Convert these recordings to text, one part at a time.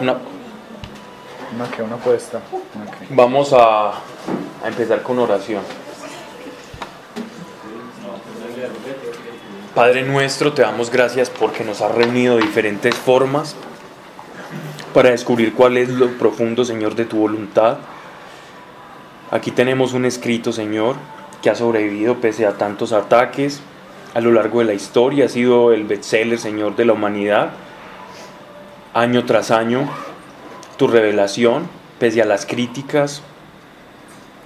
Una- Una que una apuesta. Vamos a, a empezar con oración. Padre nuestro, te damos gracias porque nos has reunido de diferentes formas para descubrir cuál es lo profundo, Señor, de tu voluntad. Aquí tenemos un escrito, Señor, que ha sobrevivido pese a tantos ataques a lo largo de la historia. Ha sido el bestseller, Señor, de la humanidad. Año tras año, tu revelación, pese a las críticas,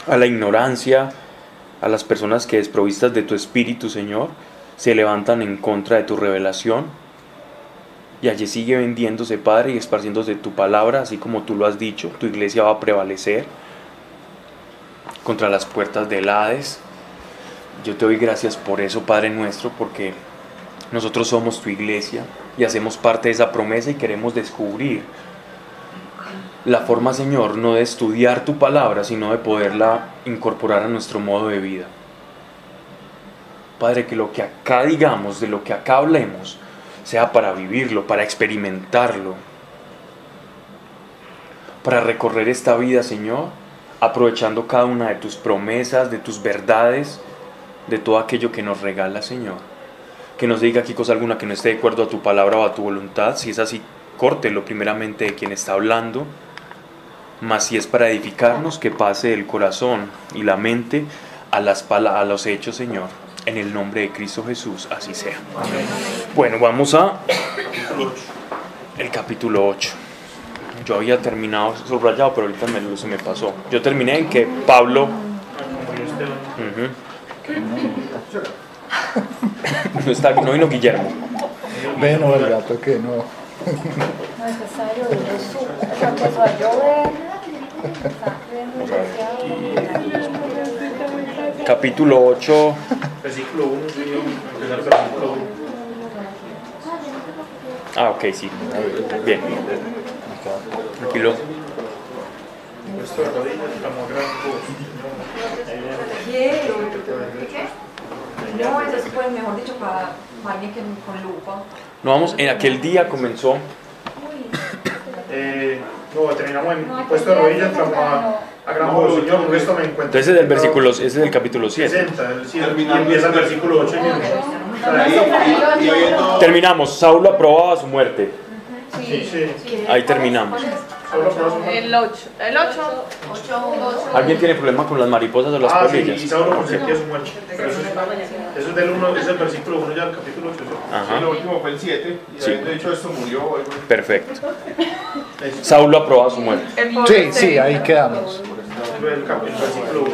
a la ignorancia, a las personas que desprovistas de tu espíritu, Señor, se levantan en contra de tu revelación. Y allí sigue vendiéndose, Padre, y esparciéndose tu palabra, así como tú lo has dicho. Tu iglesia va a prevalecer contra las puertas del Hades. Yo te doy gracias por eso, Padre nuestro, porque nosotros somos tu iglesia y hacemos parte de esa promesa y queremos descubrir la forma, Señor, no de estudiar tu palabra, sino de poderla incorporar a nuestro modo de vida. Padre, que lo que acá digamos, de lo que acá hablemos, sea para vivirlo, para experimentarlo, para recorrer esta vida, Señor, aprovechando cada una de tus promesas, de tus verdades, de todo aquello que nos regala, Señor. Que nos diga aquí cosa alguna que no esté de acuerdo a tu palabra o a tu voluntad. Si es así, córtelo primeramente de quien está hablando. Mas si es para edificarnos, que pase el corazón y la mente a, las a los hechos, Señor. En el nombre de Cristo Jesús, así sea. Bueno, vamos a el capítulo 8. Yo había terminado subrayado, pero ahorita me, lo- se me pasó. Yo terminé en que Pablo... Ujú. No, está, no vino Guillermo. Ve, no, el gato que no. No es necesario, yo supe, o sea, empezó a llover, está lloviendo demasiado. Capítulo 8. Versículo 1, señor. Empezar el versículo 1. Ah, ok, sí. Bien. Tranquilo. Puesto No, eso es pues, mejor dicho, para alguien que con lupa. No vamos, en aquel día comenzó. Eh, no, terminamos en puesto de rodillas, clamó a, a gran voz, Señor, con esto me encuentro. Entonces ese es el versículo, ese es el capítulo 7. 60, el- sí, y empieza el versículo 8 y Terminamos. Saulo aprobaba su muerte. Sí, sí. Ahí terminamos. El 8. El 8. ¿Alguien tiene problema con las mariposas o las Ah, sí, y polillas? Saulo consentía su muerte. Pero eso, es, eso es del 1, es el versículo 1 ya del capítulo 8. Ajá. Sí, lo último fue el 7. Y Sí. habiendo dicho esto murió. así. Perfecto. Saulo aprobaba su muerte. Sí, pobre sí, ahí quedamos. El, cap- el versículo 1.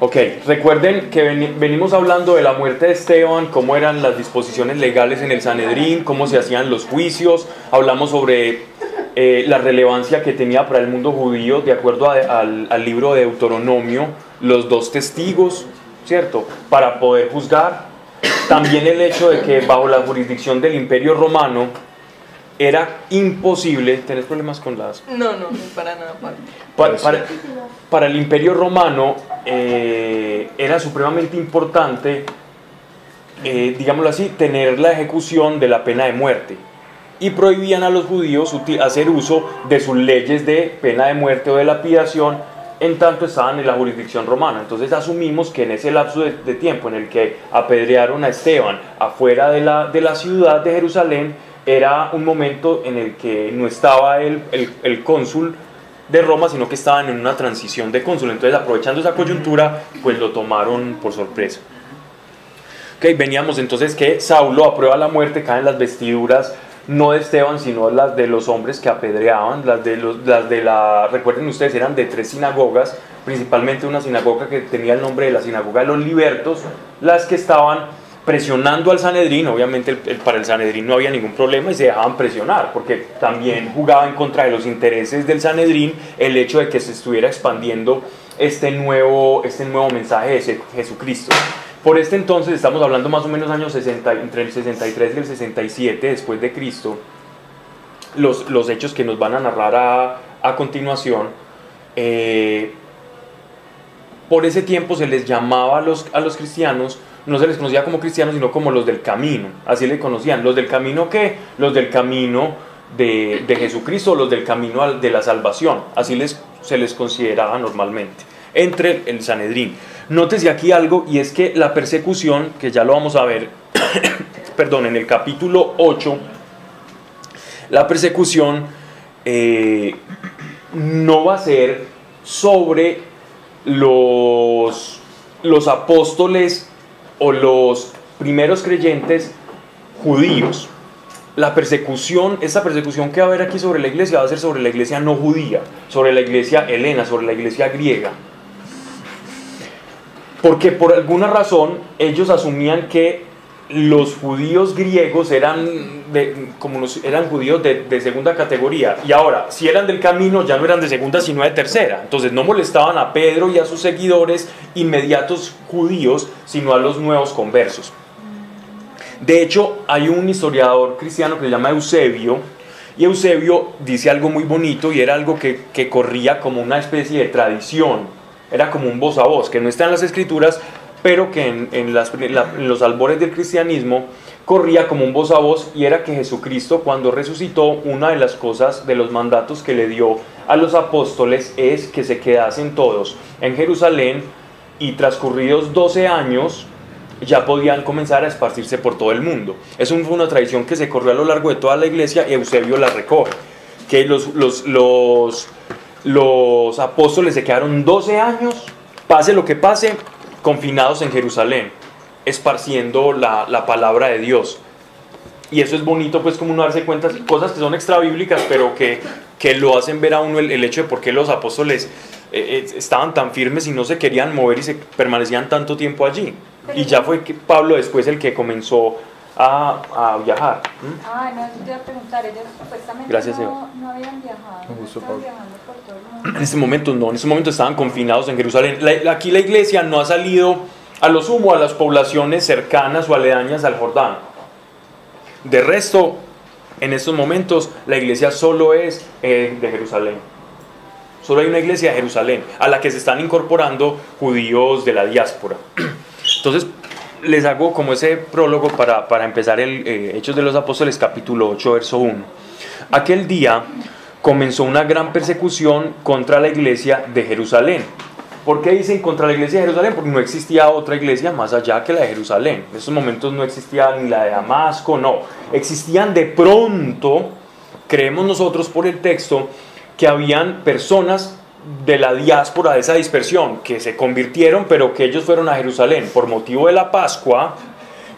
Ok, recuerden que veni- venimos hablando de la muerte de Esteban, cómo eran las disposiciones legales en el Sanedrín, cómo se hacían los juicios, hablamos sobre eh, la relevancia que tenía para el mundo judío, de acuerdo a- al, al libro de Deuteronomio, los dos testigos, ¿cierto? Para poder juzgar. También el hecho de que bajo la jurisdicción del Imperio Romano era imposible, ¿tenés problemas con las No, no, para nada. Pablo. Pa- para, para el imperio romano eh, era supremamente importante, eh, digámoslo así, tener la ejecución de la pena de muerte. Y prohibían a los judíos hacer uso de sus leyes de pena de muerte o de lapidación en tanto estaban en la jurisdicción romana. Entonces asumimos que en ese lapso de, tiempo en el que apedrearon a Esteban afuera de la, de la ciudad de Jerusalén, era un momento en el que no estaba el, el cónsul de Roma, sino que estaban en una transición de cónsul. Entonces, aprovechando esa coyuntura, pues lo tomaron por sorpresa. Ok, veníamos entonces que Saulo aprueba la muerte, caen las vestiduras no de Esteban, sino las de los hombres que apedreaban, las de, los, las de la, recuerden ustedes, eran de tres sinagogas, principalmente una sinagoga que tenía el nombre de la sinagoga de los libertos, las que estaban presionando al Sanedrín, obviamente para el Sanedrín no había ningún problema y se dejaban presionar, porque también jugaba en contra de los intereses del Sanedrín el hecho de que se estuviera expandiendo este nuevo, este nuevo mensaje de Je- Jesucristo. Por este entonces, estamos hablando más o menos años 60, entre el 63 y el 67 después de Cristo, los, los hechos que nos van a narrar a, a continuación, eh, por ese tiempo se les llamaba a los, a los cristianos no se les conocía como cristianos, sino como los del camino. Así le conocían. ¿Los del camino qué? Los del camino de, de Jesucristo, los del camino de la salvación. Así les, se les consideraba normalmente. Entre el Sanedrín. Nótese aquí algo, y es que la persecución, que ya lo vamos a ver, perdón, en el capítulo 8, la persecución eh, no va a ser sobre los, los apóstoles o los primeros creyentes judíos. La persecución, esta persecución que va a haber aquí sobre la iglesia va a ser sobre la iglesia no judía, sobre la iglesia helena, sobre la iglesia griega. Porque por alguna razón ellos asumían que los judíos griegos eran, de- como eran judíos de, de segunda categoría. Y ahora, si eran del camino, ya no eran de segunda, sino de tercera. Entonces no molestaban a Pedro y a sus seguidores inmediatos judíos, sino a los nuevos conversos. De hecho, hay un historiador cristiano que se llama Eusebio, y Eusebio dice algo muy bonito y era algo que, que corría como una especie de tradición, era como un voz a voz, que no está en las escrituras, pero que en, los albores del cristianismo corría como un voz a voz y era que Jesucristo cuando resucitó, una de las cosas, de los mandatos que le dio a los apóstoles es que se quedasen todos en Jerusalén y transcurridos 12 años, ya podían comenzar a esparcirse por todo el mundo. Fue una tradición que se corrió a lo largo de toda la iglesia y Eusebio la recoge. Que los, los, los, los apóstoles se quedaron 12 años, pase lo que pase, confinados en Jerusalén, esparciendo la, la palabra de Dios. Y eso es bonito, pues, como uno darse cuenta, cosas que son extrabíblicas, pero que, que lo hacen ver a uno el, el hecho de por qué los apóstoles eh, eh, estaban tan firmes y no se querían mover y se permanecían tanto tiempo allí. Y ya fue que Pablo después el que comenzó a, a viajar. ¿m? Ah, no, eso te iba a preguntar, ellos supuestamente Gracias, no, Eva. no habían viajado, no estaban viajando por todo el mundo. En este momento no, en este momento estaban confinados en Jerusalén. La- aquí la iglesia no ha salido a lo sumo a las poblaciones cercanas o aledañas al Jordán. De resto, en estos momentos la iglesia solo es eh, de Jerusalén. Solo hay una iglesia de Jerusalén a la que se están incorporando judíos de la diáspora. Entonces, les hago como ese prólogo para, para empezar el eh, Hechos de los Apóstoles capítulo 8, verso 1. Aquel día comenzó una gran persecución contra la iglesia de Jerusalén. ¿Por qué dicen contra la iglesia de Jerusalén? Porque no existía otra iglesia más allá que la de Jerusalén. En esos momentos no existía ni la de Damasco, no. Existían de pronto, creemos nosotros por el texto, que habían personas de la diáspora de esa dispersión que se convirtieron, pero que ellos fueron a Jerusalén por motivo de la Pascua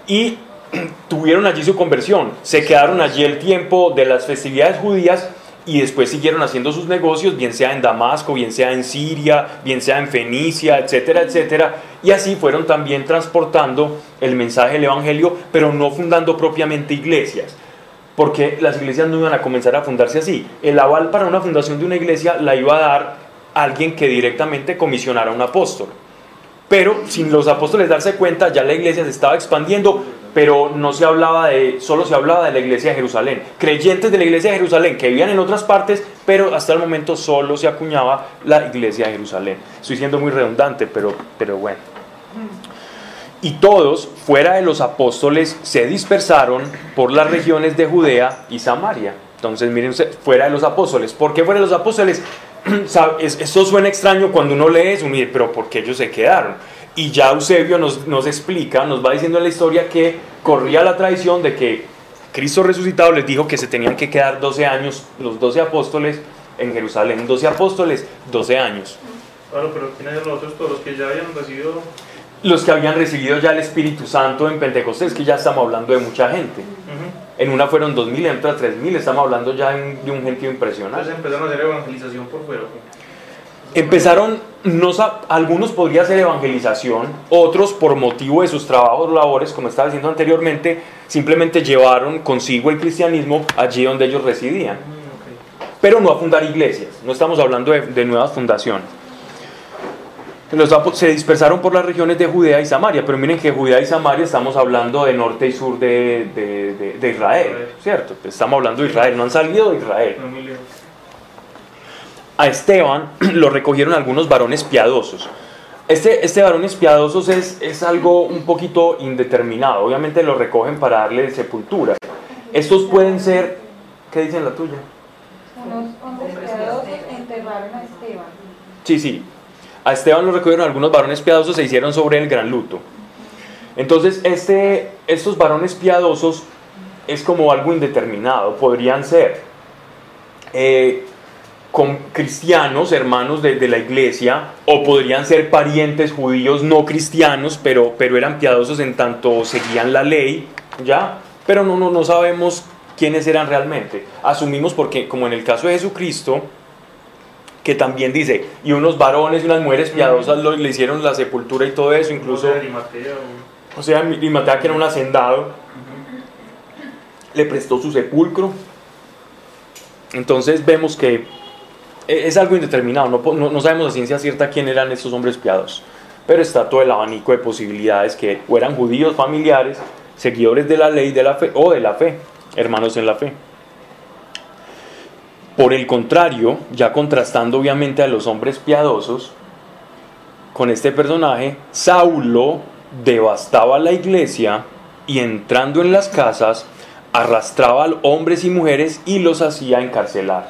y tuvieron allí su conversión. Se quedaron allí el tiempo de las festividades judías y después siguieron haciendo sus negocios, bien sea en Damasco, bien sea en Siria, bien sea en Fenicia, etcétera, etcétera. Y así fueron también transportando el mensaje del Evangelio, pero no fundando propiamente iglesias porque las iglesias no iban a comenzar a fundarse así. El aval para una fundación de una iglesia la iba a dar alguien que directamente comisionara a un apóstol. Pero sin los apóstoles darse cuenta, ya la iglesia se estaba expandiendo, pero no se hablaba de, solo se hablaba de la iglesia de Jerusalén. Creyentes de la iglesia de Jerusalén que vivían en otras partes, pero hasta el momento solo se acuñaba la iglesia de Jerusalén. Estoy siendo muy redundante, pero, pero bueno. Y todos, fuera de los apóstoles, se dispersaron por las regiones de Judea y Samaria. Entonces, miren, fuera de los apóstoles. ¿Por qué fuera de los apóstoles? Esto suena extraño cuando uno lee eso, dice, pero ¿por qué ellos se quedaron? Y ya Eusebio nos, nos explica, nos va diciendo en la historia que corría la tradición de que Cristo resucitado les dijo que se tenían que quedar 12 años, los 12 apóstoles en Jerusalén. 12 apóstoles, 12 años. Claro, pero ¿quiénes los otros? Todos los que ya habían recibido. los que habían recibido ya el Espíritu Santo en Pentecostés, que ya estamos hablando de mucha gente. En una fueron 2.000, en otra 3.000, estamos hablando ya de un gentío impresionante. Entonces empezaron a hacer evangelización por fuera. Empezaron, no, algunos podría ser evangelización, otros por motivo de sus trabajos, labores, como estaba diciendo anteriormente, simplemente llevaron consigo el cristianismo allí donde ellos residían. Mm, pero no a fundar iglesias. No estamos hablando de, de nuevas fundaciones. Los se dispersaron por las regiones de Judea y Samaria, pero miren que Judea y Samaria estamos hablando de norte y sur de, de- de- de Israel, ¿cierto? Estamos hablando de Israel, no han salido de Israel. A Esteban lo recogieron algunos varones piadosos. Este, este varones piadosos es, es algo un poquito indeterminado. Obviamente lo recogen para darle sepultura. Estos pueden ser, ¿qué dicen la tuya? Unos hombres piadosos enterraron a Esteban. Sí, sí. A Esteban lo recogieron algunos varones piadosos se hicieron sobre el gran luto. Entonces, este, estos varones piadosos es como algo indeterminado. Podrían ser eh, con cristianos, hermanos de, la iglesia, o podrían ser parientes judíos no cristianos, pero, pero eran piadosos en tanto seguían la ley, ¿ya? Pero no, no, no sabemos quiénes eran realmente. Asumimos porque, como en el caso de Jesucristo, que también dice, y unos varones y unas mujeres piadosas lo- le hicieron la sepultura y todo eso, incluso, o sea, Arimatea, que era un hacendado, le prestó su sepulcro. Entonces vemos que e- es algo indeterminado, no, no- no sabemos a ciencia cierta quién eran estos hombres piadosos, pero está todo el abanico de posibilidades que o eran judíos familiares, seguidores de la ley de la fe o de la fe, hermanos en la fe. Por el contrario, ya contrastando obviamente a los hombres piadosos, con este personaje, Saulo devastaba la iglesia y entrando en las casas, arrastraba a hombres y mujeres y los hacía encarcelar.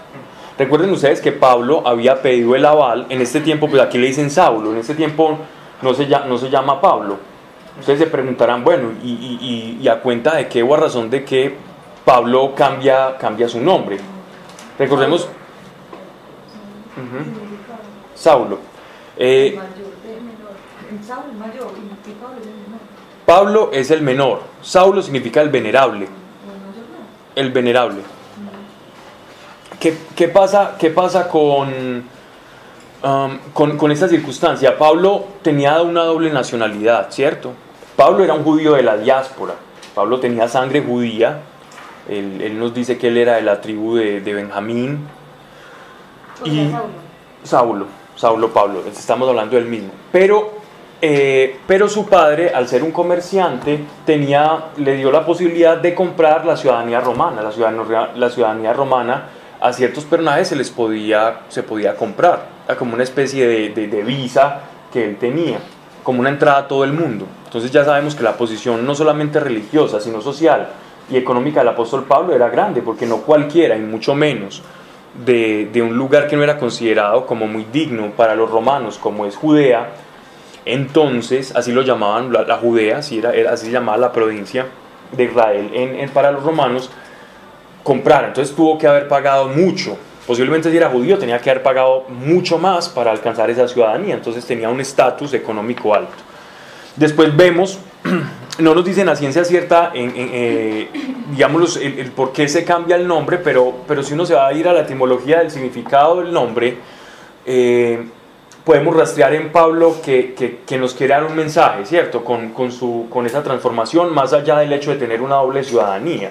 Recuerden ustedes que Pablo había pedido el aval, en este tiempo, pues aquí le dicen Saulo, en este tiempo no se, llama, no se llama Pablo. Ustedes se preguntarán, bueno, ¿y, y- a cuenta de qué o a razón de qué Pablo cambia, cambia su nombre? Recordemos. Saulo. Eh, menor. El Saulo y Pablo es el menor. Pablo es el menor, Saulo significa el venerable. El mayor no. El venerable. ¿Qué, qué pasa, qué pasa con, um, con, con esta circunstancia? Pablo tenía una doble nacionalidad, ¿cierto? Pablo era un judío de la diáspora. Pablo tenía sangre judía. Él, él nos dice que él era de la tribu de, de Benjamín. Y- Saulo. Saulo, Saulo Pablo, estamos hablando del mismo. Pero, eh, pero su padre, al ser un comerciante, tenía, le dio la posibilidad de comprar la ciudadanía romana. La ciudadanía, la ciudadanía romana a ciertos personajes se les podía, se podía comprar, como una especie de, de- de visa que él tenía, como una entrada a todo el mundo. Entonces ya sabemos que la posición no solamente religiosa, sino social y económica del apóstol Pablo era grande, porque no cualquiera, y mucho menos de, de un lugar que no era considerado como muy digno para los romanos, como es Judea, entonces, así lo llamaban la, la Judea, así, era, era- así se llamaba la provincia de Israel en, para los romanos, comprar. Entonces tuvo que haber pagado mucho. Posiblemente si era judío tenía que haber pagado mucho más para alcanzar esa ciudadanía. Entonces tenía un estatus económico alto. Después vemos, no nos dicen a ciencia cierta, en, eh, el, por qué se cambia el nombre, pero, pero si uno se va a ir a la etimología del significado del nombre, eh, podemos rastrear en Pablo que, que- nos quiere un mensaje, ¿cierto? Con, con, su, con esa transformación, más allá del hecho de tener una doble ciudadanía.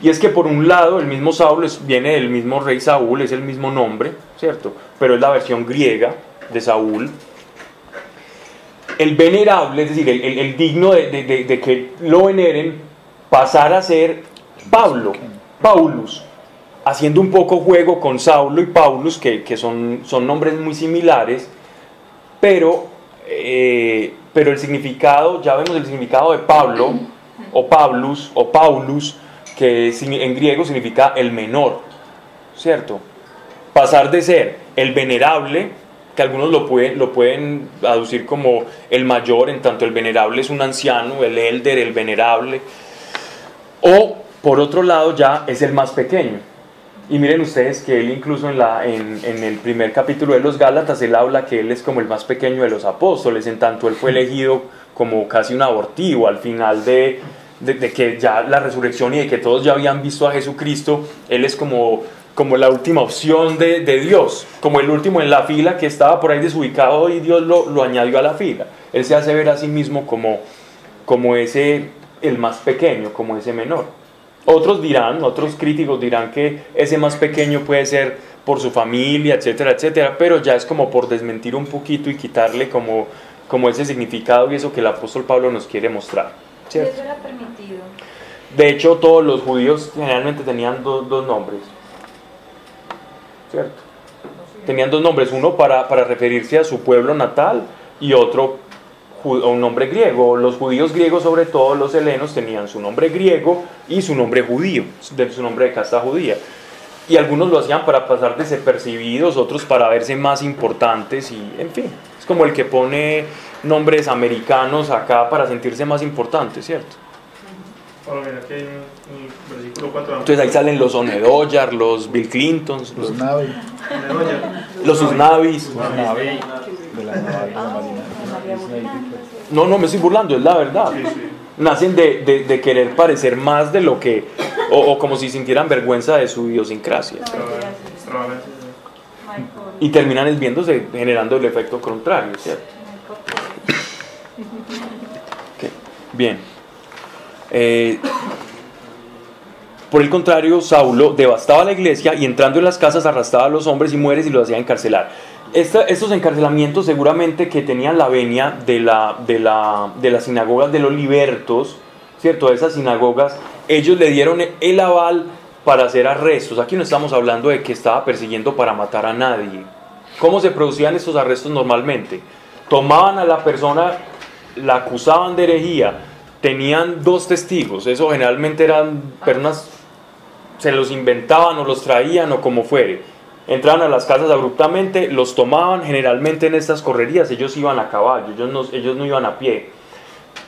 Y es que por un lado el mismo Saulo es- viene del mismo rey Saúl, es el mismo nombre, ¿cierto? Pero es la versión griega de Saúl. El venerable, es decir, el, digno de, que lo veneren, pasar a ser Pablo, Paulus, haciendo un poco juego con Saulo y Paulus, que, que son, son nombres muy similares, pero, eh, pero el significado, ya vemos el significado de Pablo, o Paulus, o Paulus, que en griego significa el menor, ¿cierto? Pasar de ser el venerable, que algunos lo pueden, lo pueden aducir como el mayor, en tanto el venerable es un anciano, el elder, el venerable, o por otro lado ya es el más pequeño. Y miren ustedes que él incluso en, la, en, el primer capítulo de los Gálatas, él habla que él es como el más pequeño de los apóstoles, en tanto él fue elegido como casi un abortivo al final de, de, de que ya la resurrección y de que todos ya habían visto a Jesucristo, él es como, como la última opción de, de Dios, como el último en la fila que estaba por ahí desubicado y Dios lo, lo añadió a la fila. Él se hace ver a sí mismo como, como ese, el más pequeño, como ese menor. Otros dirán, otros críticos dirán que ese más pequeño puede ser por su familia, etcétera, etcétera, pero ya es como por desmentir un poquito y quitarle como, como ese significado y eso que el apóstol Pablo nos quiere mostrar. ¿cierto? eso era permitido. De hecho, todos los judíos generalmente tenían dos, dos nombres. ¿Cierto? Tenían dos nombres, uno para, para referirse a su pueblo natal y otro ju- un nombre griego. Los judíos griegos, sobre todo los helenos, tenían su nombre griego y su nombre judío, de su nombre de casta judía. Y algunos lo hacían para pasar desapercibidos, otros para verse más importantes y, en fin, es como el que pone nombres americanos acá para sentirse más importante, ¿cierto? Ahora mira, aquí hay un, un versículo 4. Entonces ahí salen los Onedoyar, los Bill Clintons, Los los, Navi, los Usnavis. pues. No, no me estoy burlando, es la verdad. Sí, sí. Nacen de, de- de querer parecer más de lo que, o, o como si sintieran vergüenza de su idiosincrasia. Y terminan es viéndose, generando el efecto contrario, ¿cierto? Bien. Eh, por el contrario, Saulo devastaba la iglesia y entrando en las casas arrastraba a los hombres y mujeres y los hacía encarcelar. Esta- estos encarcelamientos seguramente que tenían la venia de, la, de, la, de las sinagogas de los libertos, ¿cierto? De esas sinagogas, ellos le dieron el aval para hacer arrestos. Aquí no estamos hablando de que estaba persiguiendo para matar a nadie. ¿Cómo se producían estos arrestos normalmente? Tomaban a la persona, la acusaban de herejía, tenían dos testigos, eso generalmente eran personas, se los inventaban o los traían o como fuere. Entraban a las casas abruptamente, los tomaban, generalmente en estas correrías ellos iban a caballo, ellos no, iban a pie.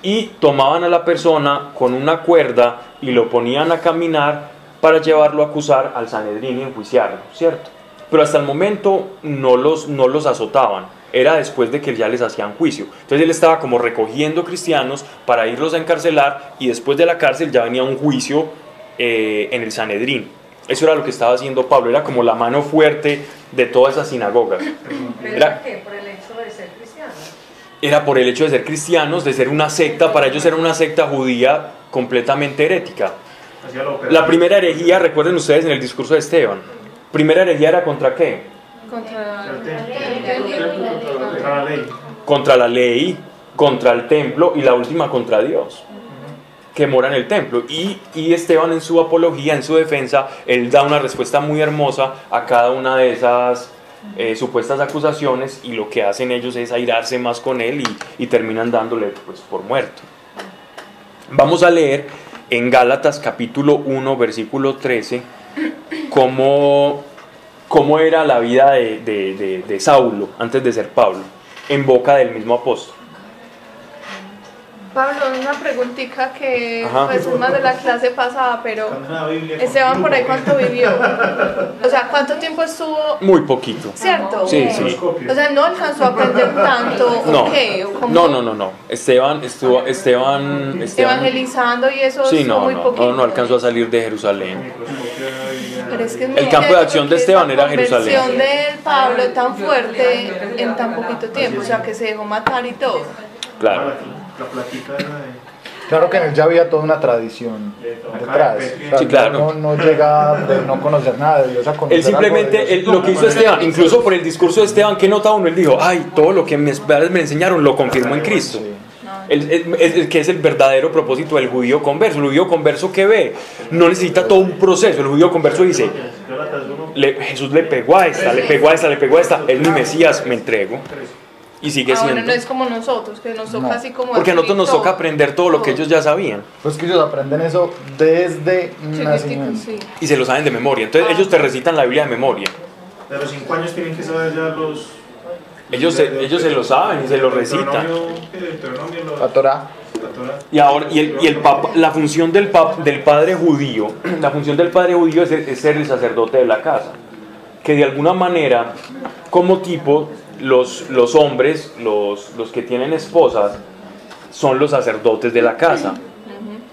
Y tomaban a la persona con una cuerda y lo ponían a caminar para llevarlo a acusar al Sanedrín y enjuiciarlo, ¿cierto? Pero hasta el momento no los, no los azotaban, era después de que ya les hacían juicio. Entonces él estaba como recogiendo cristianos para irlos a encarcelar y después de la cárcel ya venía un juicio eh, en el Sanedrín. Eso era lo que estaba haciendo Pablo, era como la mano fuerte de todas esas sinagogas. ¿Pero Era- por qué? Por el hecho de ser cristiano. Era por el hecho de ser cristianos, de ser una secta, para ellos era una secta judía completamente herética. La primera herejía, recuerden ustedes en el discurso de Esteban, primera herejía era contra qué? Contra Contra la ley. Contra la ley, contra el templo y la última contra Dios, que mora en el templo. Y, y Esteban en su apología, en su defensa, él da una respuesta muy hermosa a cada una de esas eh, supuestas acusaciones y lo que hacen ellos es airarse más con él y, y terminan dándole pues, por muerto. Vamos a leer en Gálatas capítulo 1, versículo 13, cómo, cómo era la vida de, de- de- de Saulo antes de ser Pablo, en boca del mismo apóstol. Pablo, una preguntita que Ajá. pues, es más de la clase pasada, pero la. Esteban por ahí cuánto vivió. O sea, ¿cuánto tiempo estuvo? Muy poquito. ¿Cierto? Sí, sí. O sea, no alcanzó a aprender tanto. No, ¿o qué? ¿O no, no, no, no. Esteban estuvo, Esteban, Esteban, Evangelizando y eso sí, no, muy no, poquito. no, no alcanzó a salir de Jerusalén. Pero es que es muy El campo de acción de Esteban era Jerusalén. conversión de Pablo tan fuerte en tan poquito tiempo, o sea, que se dejó matar y todo. Claro. La platica era de. Claro que en él ya había toda una tradición detrás. O sea, Sí, claro. No, no llega de no conocer nada de Dios a conocer Él algo de simplemente, Dios. él- lo que hizo Esteban, incluso por el discurso de Esteban, ¿qué nota uno? Él dijo, ay, todo lo que mis padres me enseñaron lo confirmo en Cristo. El, el- el- que es el verdadero propósito del judío converso. El judío converso que ve no necesita todo un proceso. El judío converso dice, le- Jesús le pegó a esta, le pegó a esta, le pegó a esta. Es mi Mesías, me entrego. Y sigue Ahora siendo. no es como nosotros, que nos toca No. así como Porque a nosotros nos toca aprender todo lo que ellos ya sabían. Pues que ellos aprenden eso desde nacimiento. sí. Y se lo saben de memoria. Entonces ellos te recitan la Biblia de memoria. de los 5 años tienen que saber ya los. Ellos se, ellos se lo saben y se lo recitan. La Torah. Y ahora, y el, y el papa, la función del, pap- del padre judío, la función del padre judío es, es ser el sacerdote de la casa. Que de alguna manera, como tipo, los, los hombres, los, los que tienen esposas, son los sacerdotes de la casa.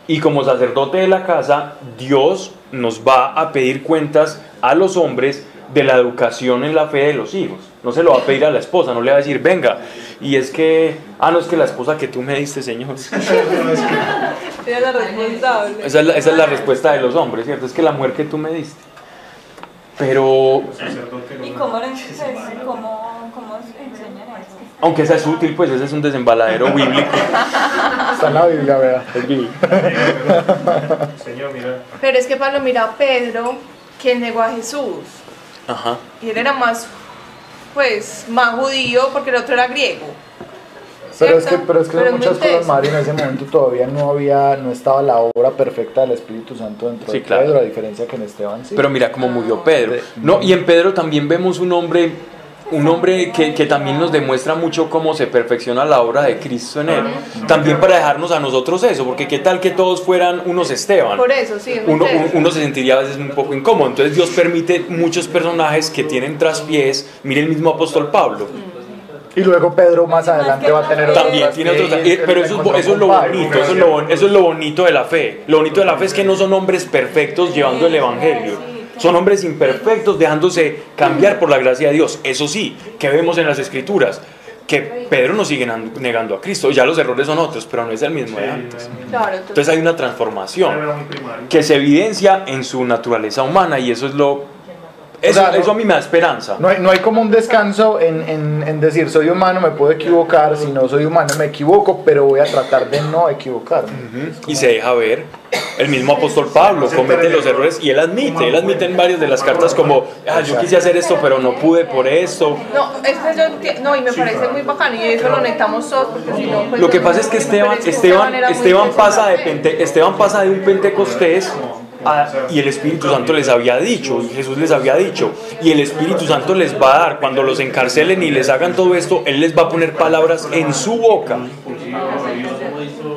Y como sacerdote de la casa, Dios nos va a pedir cuentas a los hombres de la educación en la fe de los hijos. No se lo va a pedir a la esposa, no le va a decir, venga, y es que, ah, no es que la esposa que tú me diste, Señor. La responsable. Esa es la, esa es la respuesta de los hombres, ¿cierto? Es que la mujer que tú me diste. Pero, Sacerdote, ¿Y cómo? Aunque esa es útil, pues ese es un desembaladero bíblico. Está en la Biblia, vea. Es bíblico. Señor, mira. Pero es que Pablo mira a Pedro, quien negó a Jesús. Ajá. Y él era más, pues, más judío porque el otro era griego. Pero es que, pero es que Pero muchas cosas. Mario. En ese momento todavía no había, no estaba la obra perfecta del Espíritu Santo dentro Sí, de claro. Pedro, a diferencia que en Esteban sí. Pero mira cómo murió Pedro. De- No, y en Pedro también vemos un hombre, un hombre que, que también nos demuestra mucho cómo se perfecciona la obra de Cristo en él. También para dejarnos a nosotros eso, porque qué tal que todos fueran unos Esteban. Por eso, sí, es Uno, uno se sentiría a veces un poco incómodo. Entonces Dios permite muchos personajes que tienen traspiés. Mire el mismo apóstol Pablo. Y luego Pedro más adelante va a tener También tiene otros, pero eso es, eso es lo bonito, eso es lo, eso es lo bonito de la fe. Lo bonito de la fe es que no son hombres perfectos llevando el evangelio. Son hombres imperfectos dejándose cambiar por la gracia de Dios. Eso sí, que vemos en las escrituras, que Pedro no sigue negando a Cristo. Ya los errores son otros, pero no es el mismo de antes. Entonces, hay una transformación que se evidencia en su naturaleza humana y eso es lo... Eso, sea, no- eso a mí me da esperanza. No hay, no hay como un descanso en, en, en decir soy humano, me puedo equivocar, si no soy humano me equivoco, pero voy a tratar de no equivocarme. y se deja ver. El mismo apóstol Pablo comete los errores y él admite, él admite en varias de las cartas como, ah, yo quise hacer esto pero no pude por esto. no, este yo no, y me parece muy bacano, y eso lo necesitamos todos, porque si no, pues, Lo que no- pasa es que Esteban, es que Esteban, Esteban pasa de. Pente- Esteban pasa de un Pentecostés a- y el Espíritu Santo les había dicho, y Jesús les había dicho, y el Espíritu Santo les va a dar, cuando los encarcelen y les hagan todo esto, Él les va a poner palabras en su boca.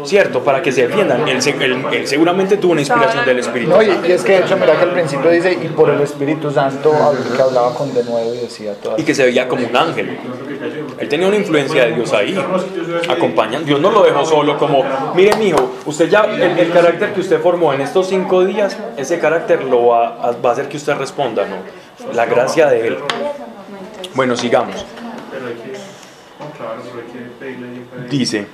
¿Cierto? Para que se defiendan. Él, él- él seguramente tuvo una inspiración del Espíritu No, y, Santo. y es que de hecho, mira que al principio dice, y por el Espíritu Santo que hablaba con de nuevo y decía todas y que se veía como un ángel. Él tenía una influencia de Dios ahí, acompañan. Dios no lo dejó solo como, mire mijo, usted ya, el, el carácter que usted formó en estos cinco días, ese carácter lo va, a- va a hacer que usted responda, ¿no? La gracia de Él. Bueno, sigamos. Pero hay que, no, claro, pero hay que pedirle ahí para- Dice,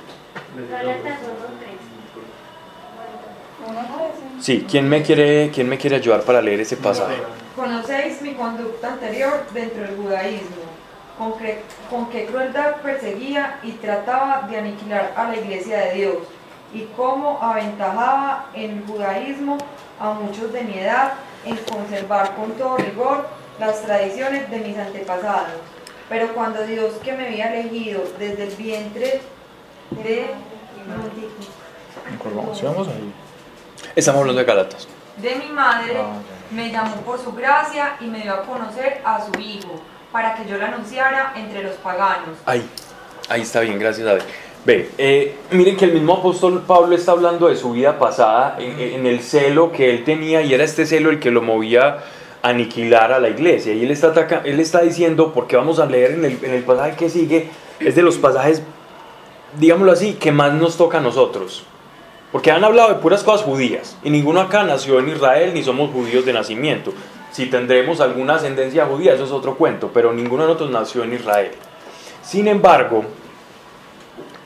sí, ¿quién me quiere, quién me quiere ayudar para leer ese pasaje? Conocéis mi conducta anterior dentro del judaísmo, con, cre- con qué crueldad perseguía y trataba de aniquilar a la iglesia de Dios, y cómo aventajaba en el judaísmo a muchos de mi edad en conservar con todo rigor las tradiciones de mis antepasados. Pero cuando Dios que me había elegido desde el vientre de... momentico. ¿Sí vamos ahí? Estamos hablando de Galatas. de mi madre, Ah, me llamó por su gracia y me dio a conocer a su hijo, para que yo lo anunciara entre los paganos. Ahí, ahí está bien, gracias a Dios. Ve, eh, miren que el mismo apóstol Pablo está hablando de su vida pasada, en, en el celo que él tenía, y era este celo el que lo movía a aniquilar a la iglesia. Y él está, ataca- él está diciendo, porque vamos a leer en el, en el pasaje que sigue, es de los pasajes, digámoslo así, que más nos toca a nosotros. Porque han hablado de puras cosas judías, y ninguno acá nació en Israel ni somos judíos de nacimiento. Si tendremos alguna ascendencia judía, eso es otro cuento, pero ninguno de nosotros nació en Israel. Sin embargo,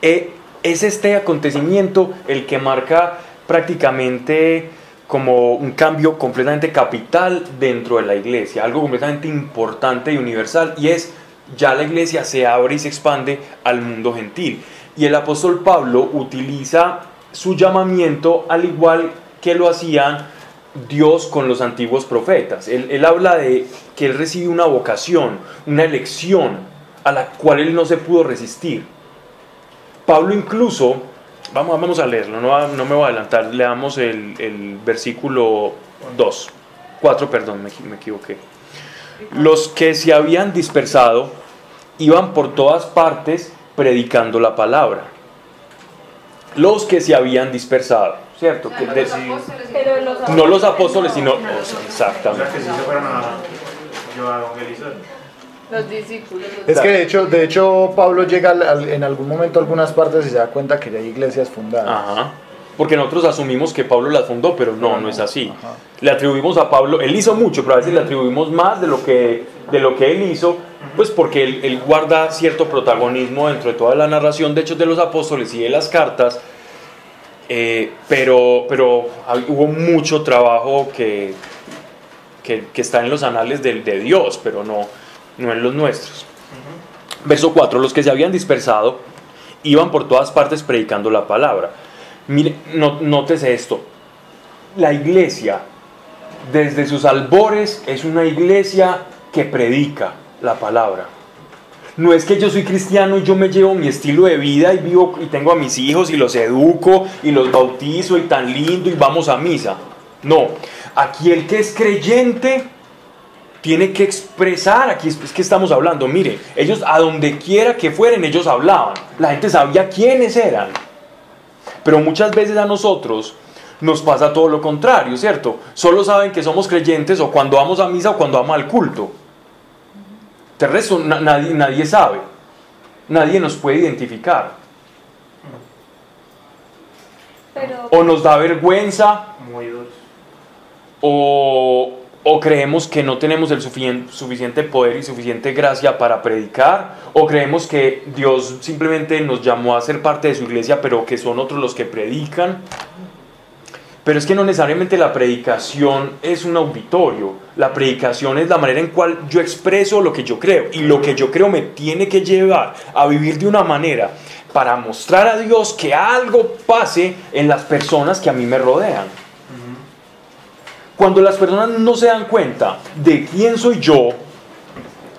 eh, es este acontecimiento el que marca prácticamente como un cambio completamente capital dentro de la iglesia, algo completamente importante y universal, y es ya la iglesia se abre y se expande al mundo gentil. Y el apóstol Pablo utiliza su llamamiento al igual que lo hacían Dios con los antiguos profetas. Él, habla de que él recibe una vocación, una elección a la cual él no se pudo resistir. Pablo incluso, vamos, vamos a leerlo, no, no me voy a adelantar, leamos el, versículo 2, 4, perdón, me equivoqué. Los que se habían dispersado iban por todas partes predicando la palabra. Los que se habían dispersado, ¿cierto? Que de- Pero los no los apóstoles, sino... o sea, O sea, exactamente. que si se fueran a, yo a evangelizar. Los discípulos. Es que de hecho, de hecho Pablo llega al- al- en algún momento a algunas partes y se da cuenta que ya hay iglesias fundadas. Ajá. Porque nosotros asumimos que Pablo las fundó, pero no, no es así. Ajá. Le atribuimos a Pablo, él hizo mucho, pero a veces le atribuimos más de lo que, de lo que él hizo, pues porque él, él guarda cierto protagonismo dentro de toda la narración de Hechos de los Apóstoles y de las cartas, eh, pero, pero hubo mucho trabajo que, que, que está en los anales del- de, Dios, pero no, no en los nuestros. Verso 4, los que se habían dispersado iban por todas partes predicando la palabra. Mire, no- nótese esto. La iglesia, desde sus albores, es una iglesia que predica la palabra. No es que yo soy cristiano y yo me llevo mi estilo de vida y vivo y tengo a mis hijos y los educo y los bautizo y tan lindo y vamos a misa. No, aquí el que es creyente tiene que expresar, aquí es que estamos hablando, mire, ellos a donde quiera que fueren, ellos hablaban, la gente sabía quiénes eran. Pero muchas veces a nosotros nos pasa todo lo contrario, ¿cierto? Solo saben que somos creyentes o cuando vamos a misa o cuando vamos al culto. De resto, na- nadie, nadie sabe. Nadie nos puede identificar. Pero, O nos da vergüenza Muy o, o creemos que no tenemos el suficiente poder y suficiente gracia para predicar, o creemos que Dios simplemente nos llamó a ser parte de su iglesia, pero que son otros los que predican. Pero es que no necesariamente la predicación es un auditorio, la predicación es la manera en cual yo expreso lo que yo creo, y lo que yo creo me tiene que llevar a vivir de una manera para mostrar a Dios que algo pase en las personas que a mí me rodean. Cuando las personas no se dan cuenta de quién soy yo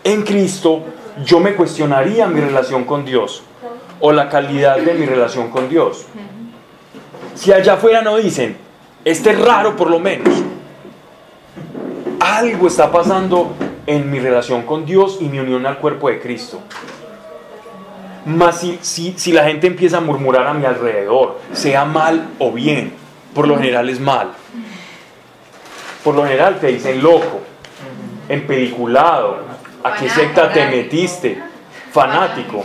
en Cristo, yo me cuestionaría mi relación con Dios o la calidad de mi relación con Dios. Si allá afuera no dicen, este es raro por lo menos, algo está pasando en mi relación con Dios y mi unión al cuerpo de Cristo. Más si, si, si la gente empieza a murmurar a mi alrededor, sea mal o bien, por lo general es mal. Por lo general te dicen loco, empeliculado, a qué secta te metiste, fanático.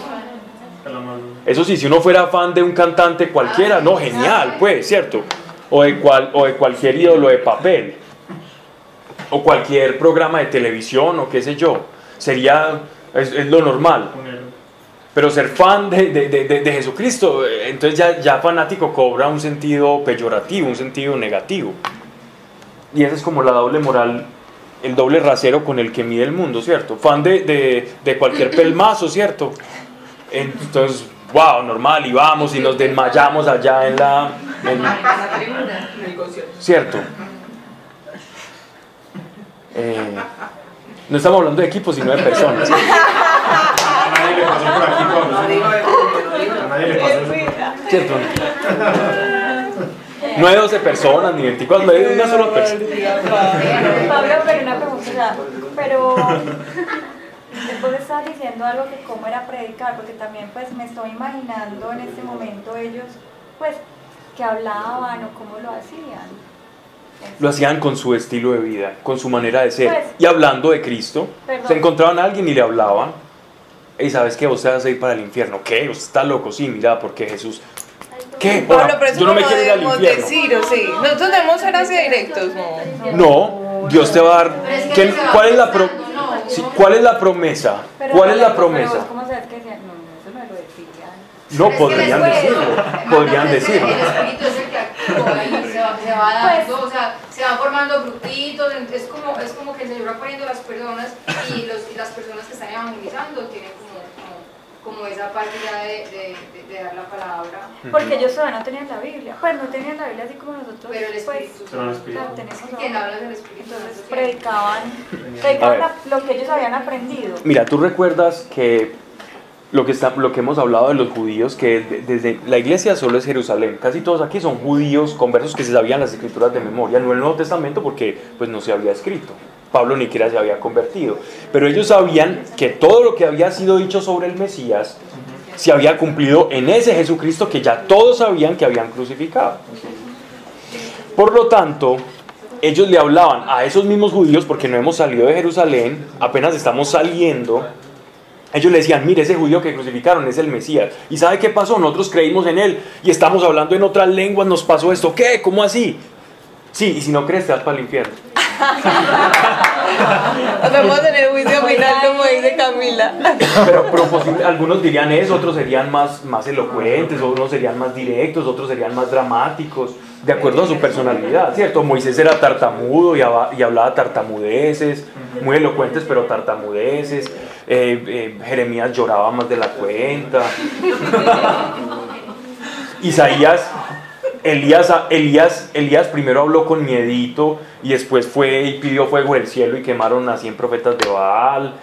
Eso sí, si uno fuera fan de un cantante cualquiera, no, genial, pues, ¿cierto? O de, cual, o de cualquier ídolo de papel. O cualquier programa de televisión o qué sé yo. Sería, es, es lo normal. Pero ser fan de, de- de- de- Jesucristo, eh, entonces ya, ya fanático cobra un sentido peyorativo, un sentido negativo. Y esa es como la doble moral, el doble rasero con el que mide el mundo, ¿cierto? Fan de, de- de cualquier pelmazo, ¿cierto? Entonces, wow, normal, y vamos y nos desmayamos allá en la... en- ¿Cierto? Eh, no estamos hablando de equipos, sino de personas. ¿Cierto? No hay 12 personas ni 24, hay una sola persona. Pablo, pero una pregunta, pero vos estabas diciendo algo que cómo era predicar, porque también pues me estoy imaginando en este momento ellos, pues, que hablaban o cómo lo hacían. Lo hacían con su estilo de vida, con su manera de ser. Pues- Y hablando de Cristo, Perdón. se encontraban a alguien y le hablaban. Y sabes que vos te vas a ir para el infierno. ¿Qué? Usted está loco. Sí, mira, porque Jesús. ¿Qué? Pablo, Ahora, pero eso yo no me lo quiero ir al debemos infierno. decir, ¿o sí? Nosotros debemos ser así directos, ¿no? No, Dios te va a dar. ¿qué- ¿Cuál es la pro- sí, ¿Cuál es la promesa? ¿Cuál es la promesa? ¿Cómo sabes que decían? No, no, eso no lo decían. No, podrían decirlo. Podrían decirlo. Se va, dando, o sea, se van formando grupitos, es como, es como que el Señor va poniendo las personas y, los, y las personas que están evangelizando tienen como, como, como esa parte ya de, de, de- de dar la palabra. Porque ellos todavía no tenían la Biblia. Pues no tenían la Biblia así como nosotros. Pero el pues, Espíritu Pero el Espíritu. claro, tenemos Quien ahora. habla del Espíritu Entonces Santo. predicaban, predicaban la- lo que ellos habían aprendido. Mira, tú recuerdas que lo que, está, lo que hemos hablado de los judíos, que de- desde la iglesia solo es Jerusalén, casi todos aquí son judíos conversos que se sabían las escrituras de memoria, no el Nuevo Testamento porque pues no se había escrito. Pablo ni siquiera se había convertido, pero ellos sabían que todo lo que había sido dicho sobre el Mesías se había cumplido en ese Jesucristo que ya todos sabían que habían crucificado. Por lo tanto, ellos le hablaban a esos mismos judíos, porque no hemos salido de Jerusalén, apenas estamos saliendo, ellos le decían, mire, ese judío que crucificaron es el Mesías. ¿Y sabe qué pasó? Nosotros creímos en él y estamos hablando en otras lenguas, nos pasó esto. ¿Qué? ¿Cómo así? Sí, y si no crees, te vas para el infierno. Vamos a tener juicio final, como dice Camila. Pero, algunos dirían eso, otros serían más, más elocuentes, otros serían más directos, otros serían más dramáticos, de acuerdo a su personalidad, ¿cierto? Moisés era tartamudo y hablaba tartamudeces, muy elocuentes pero tartamudeces. Eh, eh, Jeremías lloraba más de la cuenta. Isaías, Elías, Elías, Elías primero habló con miedito y después fue y pidió fuego del cielo y quemaron a 100 profetas de Baal.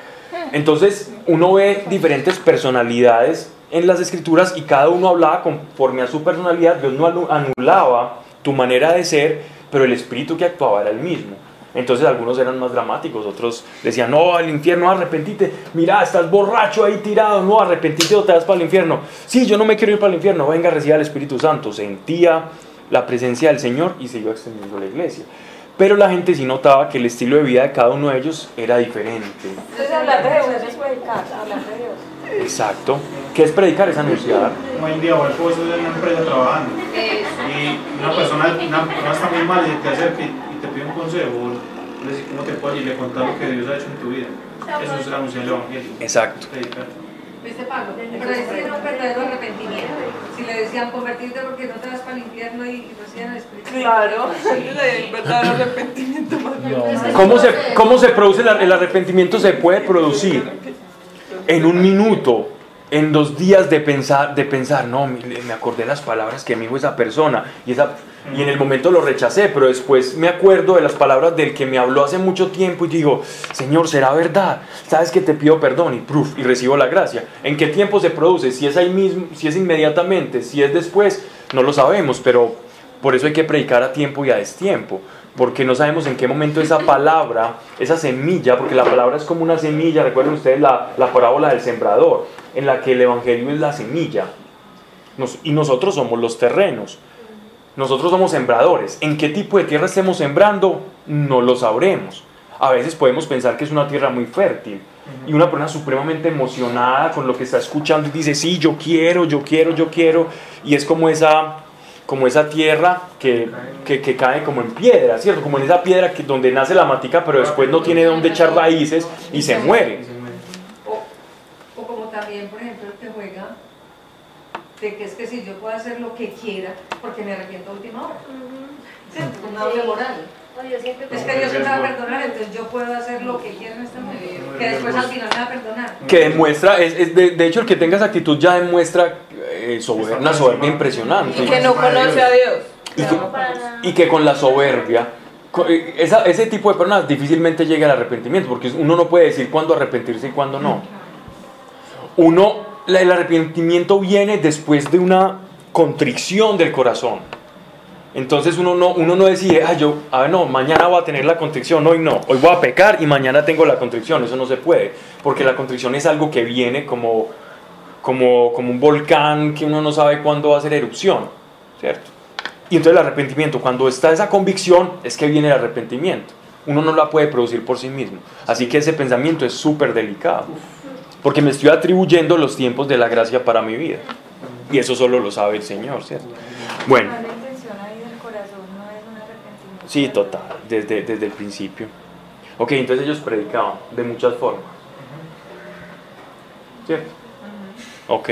Entonces uno ve diferentes personalidades en las escrituras y cada uno hablaba conforme a su personalidad. Dios no anu- anulaba tu manera de ser, pero el espíritu que actuaba era el mismo. Entonces algunos eran más dramáticos, otros decían, no, al infierno, arrepentite, mira, estás borracho ahí tirado, no, arrepentite o te vas para el infierno. Sí, yo no me quiero ir para el infierno, venga, reciba el Espíritu Santo. Sentía la presencia del Señor y se iba extendiendo la iglesia. Pero la gente sí notaba que el estilo de vida de cada uno de ellos era diferente. Entonces hablar de Jesús es predicar, hablar de Dios. Exacto. ¿Qué es predicar? Es anunciar. Hoy en día, estar en una empresa trabajando y una persona, una persona está muy mal y te acerca te pide un consejo, vos le decís cómo te puede y le contás lo que Dios ha hecho en tu vida. Eso es anunciar el Evangelio. Exacto. ¿Viste, Pablo? Pero ese era un verdadero arrepentimiento. Si le decían convertirte porque no te vas para el infierno y, y recibían el Espíritu Santo. Claro, el verdadero arrepentimiento. ¿Cómo se, cómo se produce el, el arrepentimiento? Se puede producir en un minuto, en dos días de pensar, de pensar, no, me acordé las palabras que me dijo esa persona y, esa, y en el momento lo rechacé, pero después me acuerdo de las palabras del que me habló hace mucho tiempo y digo, Señor, ¿será verdad? ¿Sabes que te pido perdón? Y, pruf, y recibo la gracia. ¿En qué tiempo se produce? Si es ahí mismo, si es inmediatamente, si es después, no lo sabemos, pero por eso hay que predicar a tiempo y a destiempo, porque no sabemos en qué momento esa palabra, esa semilla, porque la palabra es como una semilla, recuerden ustedes la, la parábola del sembrador, en la que el Evangelio es la semilla, y nosotros somos los terrenos, nosotros somos sembradores. ¿En qué tipo de tierra estemos sembrando? No lo sabremos. A veces podemos pensar que es una tierra muy fértil y una persona supremamente emocionada con lo que está escuchando y dice, sí, yo quiero, yo quiero, yo quiero, y es como esa, como esa tierra que, que, que cae como en piedra, ¿cierto? Como en esa piedra que, donde nace la matica, pero después no tiene dónde echar raíces y se muere. También, por ejemplo, el que juega de que es que si yo puedo hacer lo que quiera porque me arrepiento a última hora. ¿Cierto? Una doble moral. Es que Dios me va a perdonar, entonces yo puedo hacer lo que quiera en este momento. Que después al final me va a perdonar. Que demuestra, es, es de, de hecho el que tenga esa actitud ya demuestra eh, sober- una soberbia impresionante. Y que no conoce a Dios. Y que, y que con la soberbia, eh, esa- ese tipo de personas difícilmente llega al arrepentimiento, porque uno no puede decir cuándo arrepentirse y cuándo no. Uno, el arrepentimiento viene después de una contrición del corazón. Entonces uno no, uno no decide, ah, yo, a ver, no, mañana voy a tener la contrición, hoy no, hoy voy a pecar y mañana tengo la contrición, eso no se puede, porque la contrición es algo que viene como, como, como un volcán que uno no sabe cuándo va a hacer erupción, ¿cierto? Y entonces el arrepentimiento, cuando está esa convicción, es que viene el arrepentimiento. Uno no la puede producir por sí mismo. Así que ese pensamiento es súper delicado, porque me estoy atribuyendo los tiempos de la gracia para mi vida. Y eso solo lo sabe el Señor, ¿cierto? Bueno. Sí, total, desde, desde el principio. Ok, entonces ellos predicaban de muchas formas. ¿Cierto? Ok.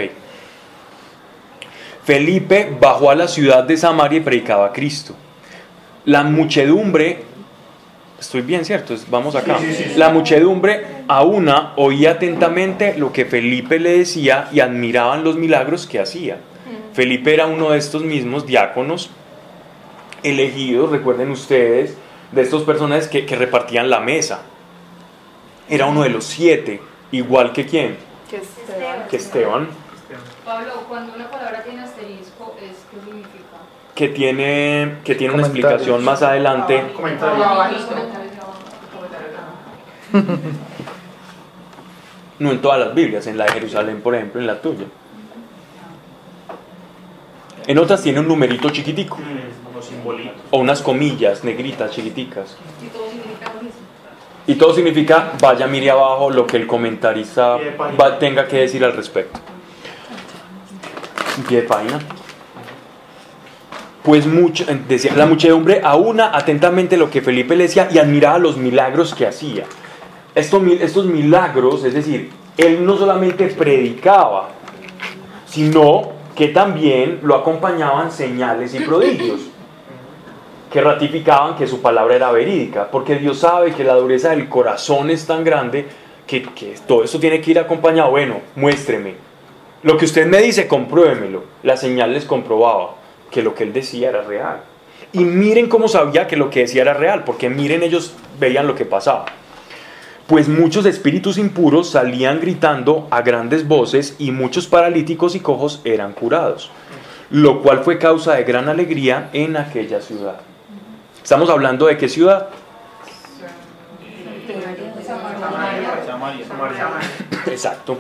Felipe bajó a la ciudad de Samaria y predicaba a Cristo. La muchedumbre, estoy bien, ¿cierto? Vamos acá. Sí, sí, sí. La muchedumbre a una oía atentamente lo que Felipe le decía y admiraban los milagros que hacía. Felipe era uno de estos mismos diáconos elegidos, recuerden ustedes, de estos personajes que, que repartían la mesa. Era uno de los siete, igual que quién, Que Esteban. que Esteban, Pablo, cuando una palabra tiene asterisco, ¿es? Que tiene, que tiene una explicación más adelante. Abajo. No en todas las Biblias, en la de Jerusalén, por ejemplo, en la tuya. En otras tiene un numerito chiquitico, Mm, o unas comillas negritas chiquiticas. Y todo significa vaya, mire abajo lo que el comentarista va- tenga que decir al respecto. Un pie de página. Pues mucho, decía, la muchedumbre aúna atentamente lo que Felipe le decía y admiraba los milagros que hacía. Estos, estos milagros, es decir, él no solamente predicaba, sino que también lo acompañaban señales y prodigios que ratificaban que su palabra era verídica, porque Dios sabe que la dureza del corazón es tan grande que, que todo esto tiene que ir acompañado. Bueno, muéstreme. Lo que usted me dice, compruébemelo. La señal les comprobaba que lo que él decía era real. Y miren cómo sabía que lo que decía era real, porque miren ellos veían lo que pasaba. pues muchos espíritus impuros salían gritando a grandes voces y muchos paralíticos y cojos eran curados, lo cual fue causa de gran alegría en aquella ciudad. Estamos hablando de qué ciudad? Exacto.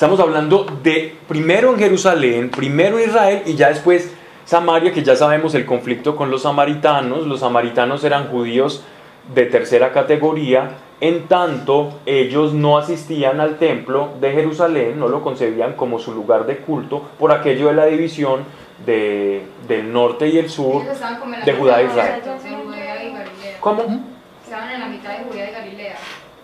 Estamos hablando de primero en Jerusalén, primero en Israel y ya después Samaria, que ya sabemos el conflicto con los samaritanos. Los samaritanos eran judíos de tercera categoría, en tanto ellos no asistían al templo de Jerusalén, no lo concebían como su lugar de culto por aquello de la división de, del norte y el sur de Judá e Israel. ¿Cómo? Estaban en la mitad de Judea y Galilea,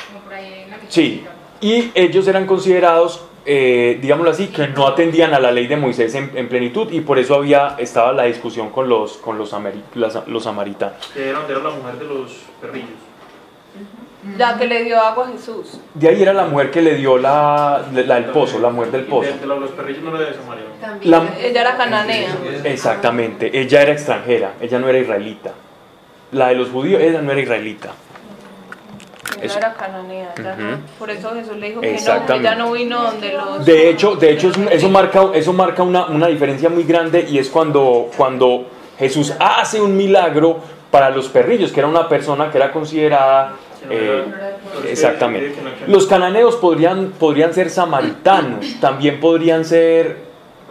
como por ahí en la mitad. Sí, y ellos eran considerados, eh, digámoslo así, que no atendían a la ley de Moisés en, en plenitud y por eso había estaba la discusión con los, con los, ameri- las- los samaritanos. Que era era la mujer de los perrillos. La que le dio agua a Jesús. De ahí era la mujer que le dio la, la del pozo, la mujer del pozo. De, de los perrillos no era de Samaria. ¿no? La- Ella era cananea. exactamente, ella era extranjera, ella no era israelita. La de los judíos, ella no era israelita. Eso. era cananea. no-. Por eso Jesús le dijo que no, ella no vino donde los... De hecho, de hecho eso marca, eso marca una, una diferencia muy grande y es cuando, cuando Jesús hace un milagro para los perrillos, que era una persona que era considerada... eh, exactamente. Los cananeos podrían, podrían ser samaritanos, también podrían ser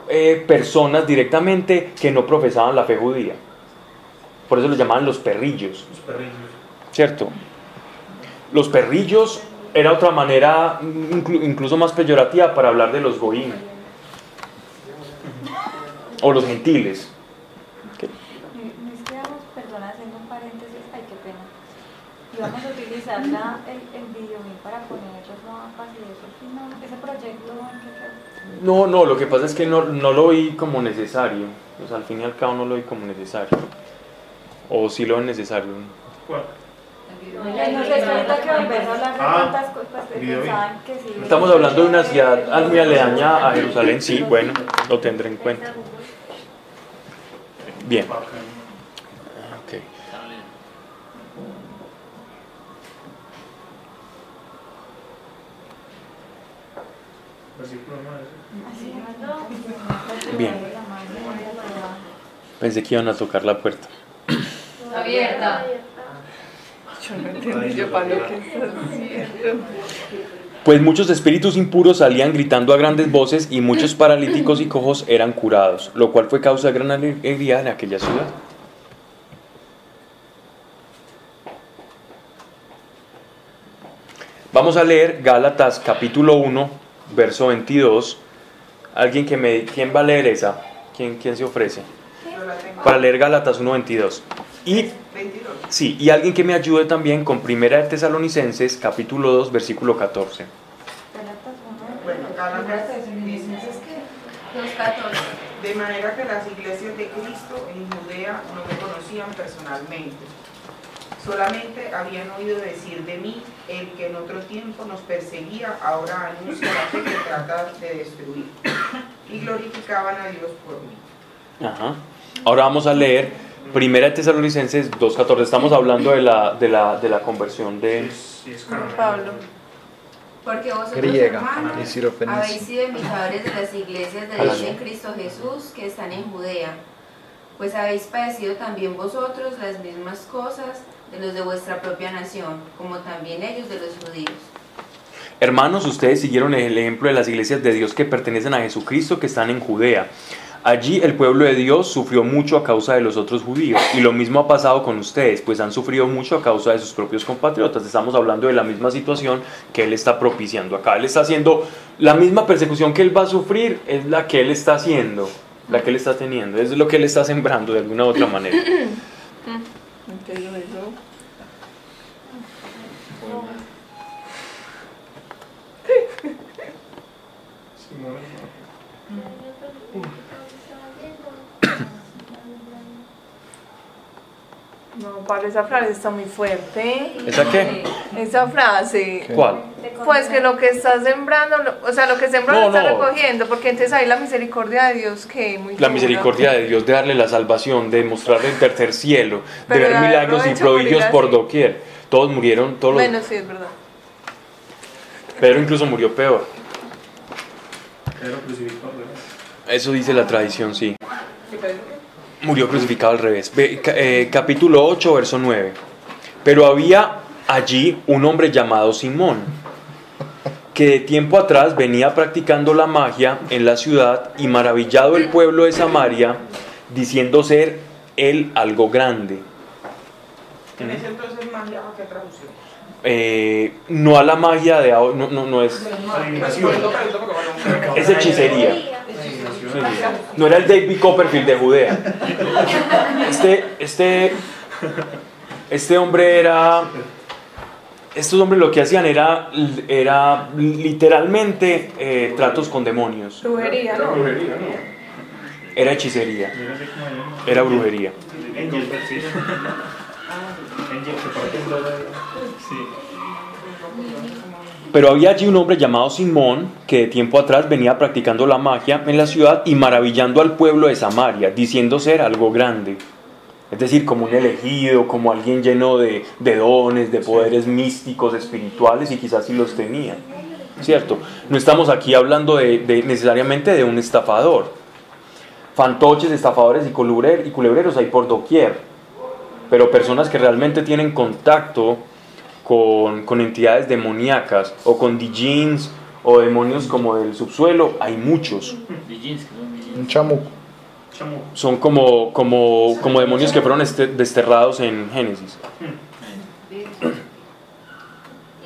eh, personas directamente que no profesaban la fe judía. Por eso los llamaban los perrillos. Los perrillos. ¿cierto? Los perrillos era otra manera inclu- incluso más peyorativa para hablar de los goín o los gentiles. No es que vamos, perdona, haciendo un paréntesis, ay, qué pena. Y vamos a utilizar la, el, el video para poner los mapas y eso, no, ese proyecto, ¿en qué? No, no, lo que pasa es que no, no lo vi como necesario. O sea, al fin y al cabo no lo vi como necesario. O sí lo es necesario. ¿Cuál? Estamos hablando de una ciudad muy aledaña a Jerusalén, sí, bueno, lo tendré en cuenta. Bien. Ok. Versículo nueve. Bien. Pensé que iban a tocar la puerta. Abierta. Yo no entendí yo para lo que estás diciendo. Pues muchos espíritus impuros salían gritando a grandes voces y muchos paralíticos y cojos eran curados, lo cual fue causa de gran alegría en aquella ciudad. Vamos a leer Gálatas capítulo 1, verso 22. ¿Alguien que me... ¿Quién va a leer esa? ¿Quién, quién se ofrece? Para leer Gálatas 1, 22. Y, sí, y alguien que me ayude también con Primera de Tesalonicenses capítulo 2, versículo 14. Bueno, Gálatas dice, Los 14. de manera que las iglesias de Cristo en Judea no me conocían personalmente. Solamente habían oído decir de mí, el que en otro tiempo nos perseguía, ahora anuncia la fe que trata de destruir. Y glorificaban a Dios por mí. Ajá. Ahora vamos a leer Primera Tesalonicenses 2.14. Estamos hablando de la, de la, de la conversión de... Pablo. Porque vosotros, Griega, hermanos, habéis sido imitadores de las iglesias de Dios en Cristo Jesús que están en Judea, pues habéis padecido también vosotros las mismas cosas de los de vuestra propia nación, como también ellos de los judíos. Hermanos, ustedes siguieron el ejemplo de las iglesias de Dios que pertenecen a Jesucristo que están en Judea. Allí el pueblo de Dios sufrió mucho a causa de los otros judíos y lo mismo ha pasado con ustedes, pues han sufrido mucho a causa de sus propios compatriotas. Estamos hablando de la misma situación que él está propiciando acá. Él está haciendo la misma persecución que él va a sufrir, es la que él está haciendo, la que él está teniendo, es lo que él está sembrando de alguna u otra manera. No, Pablo, esa frase está muy fuerte. ¿Esa qué? Esa frase. ¿Cuál? Pues que lo que estás sembrando, lo- o sea, lo que sembró No, lo está no. recogiendo, porque entonces ahí la misericordia de Dios que muy La dura. misericordia de Dios de darle la salvación, de mostrarle el tercer cielo, de Pero ver de milagros y prodigios por doquier. Todos murieron, todos los- Bueno, sí, es verdad. Pedro incluso murió peor. Pedro crucificado, ¿verdad? Eso dice la tradición, sí. Murió crucificado al revés. Eh, capítulo 8, verso 9. Pero había allí un hombre llamado Simón, que de tiempo atrás venía practicando la magia en la ciudad y maravillado el pueblo de Samaria, diciendo ser él algo grande. Ese entonces magia, ¿a qué traducción? Eh, no a la magia de ahora, no, no, no es, Adivinación. es hechicería. No era el David Copperfield de Judea. Este, este, este hombre era. Estos hombres lo que hacían era, era literalmente eh, tratos con demonios. Brujería, ¿no? Era hechicería. Era brujería. Angel, sí. Pero había allí un hombre llamado Simón que de tiempo atrás venía practicando la magia en la ciudad y maravillando al pueblo de Samaria, diciendo ser algo grande. Es decir, como un elegido, como alguien lleno de, de dones, de poderes místicos, espirituales, y quizás sí los tenía. ¿Cierto? No estamos aquí hablando de, de- necesariamente de un estafador. Fantoches, estafadores y culebreros hay por doquier. Pero personas que realmente tienen contacto con, con entidades demoníacas o con djinns o demonios como del subsuelo, hay muchos. Un chamuco. Chamu. Son como, como, como demonios que fueron este- desterrados en Génesis.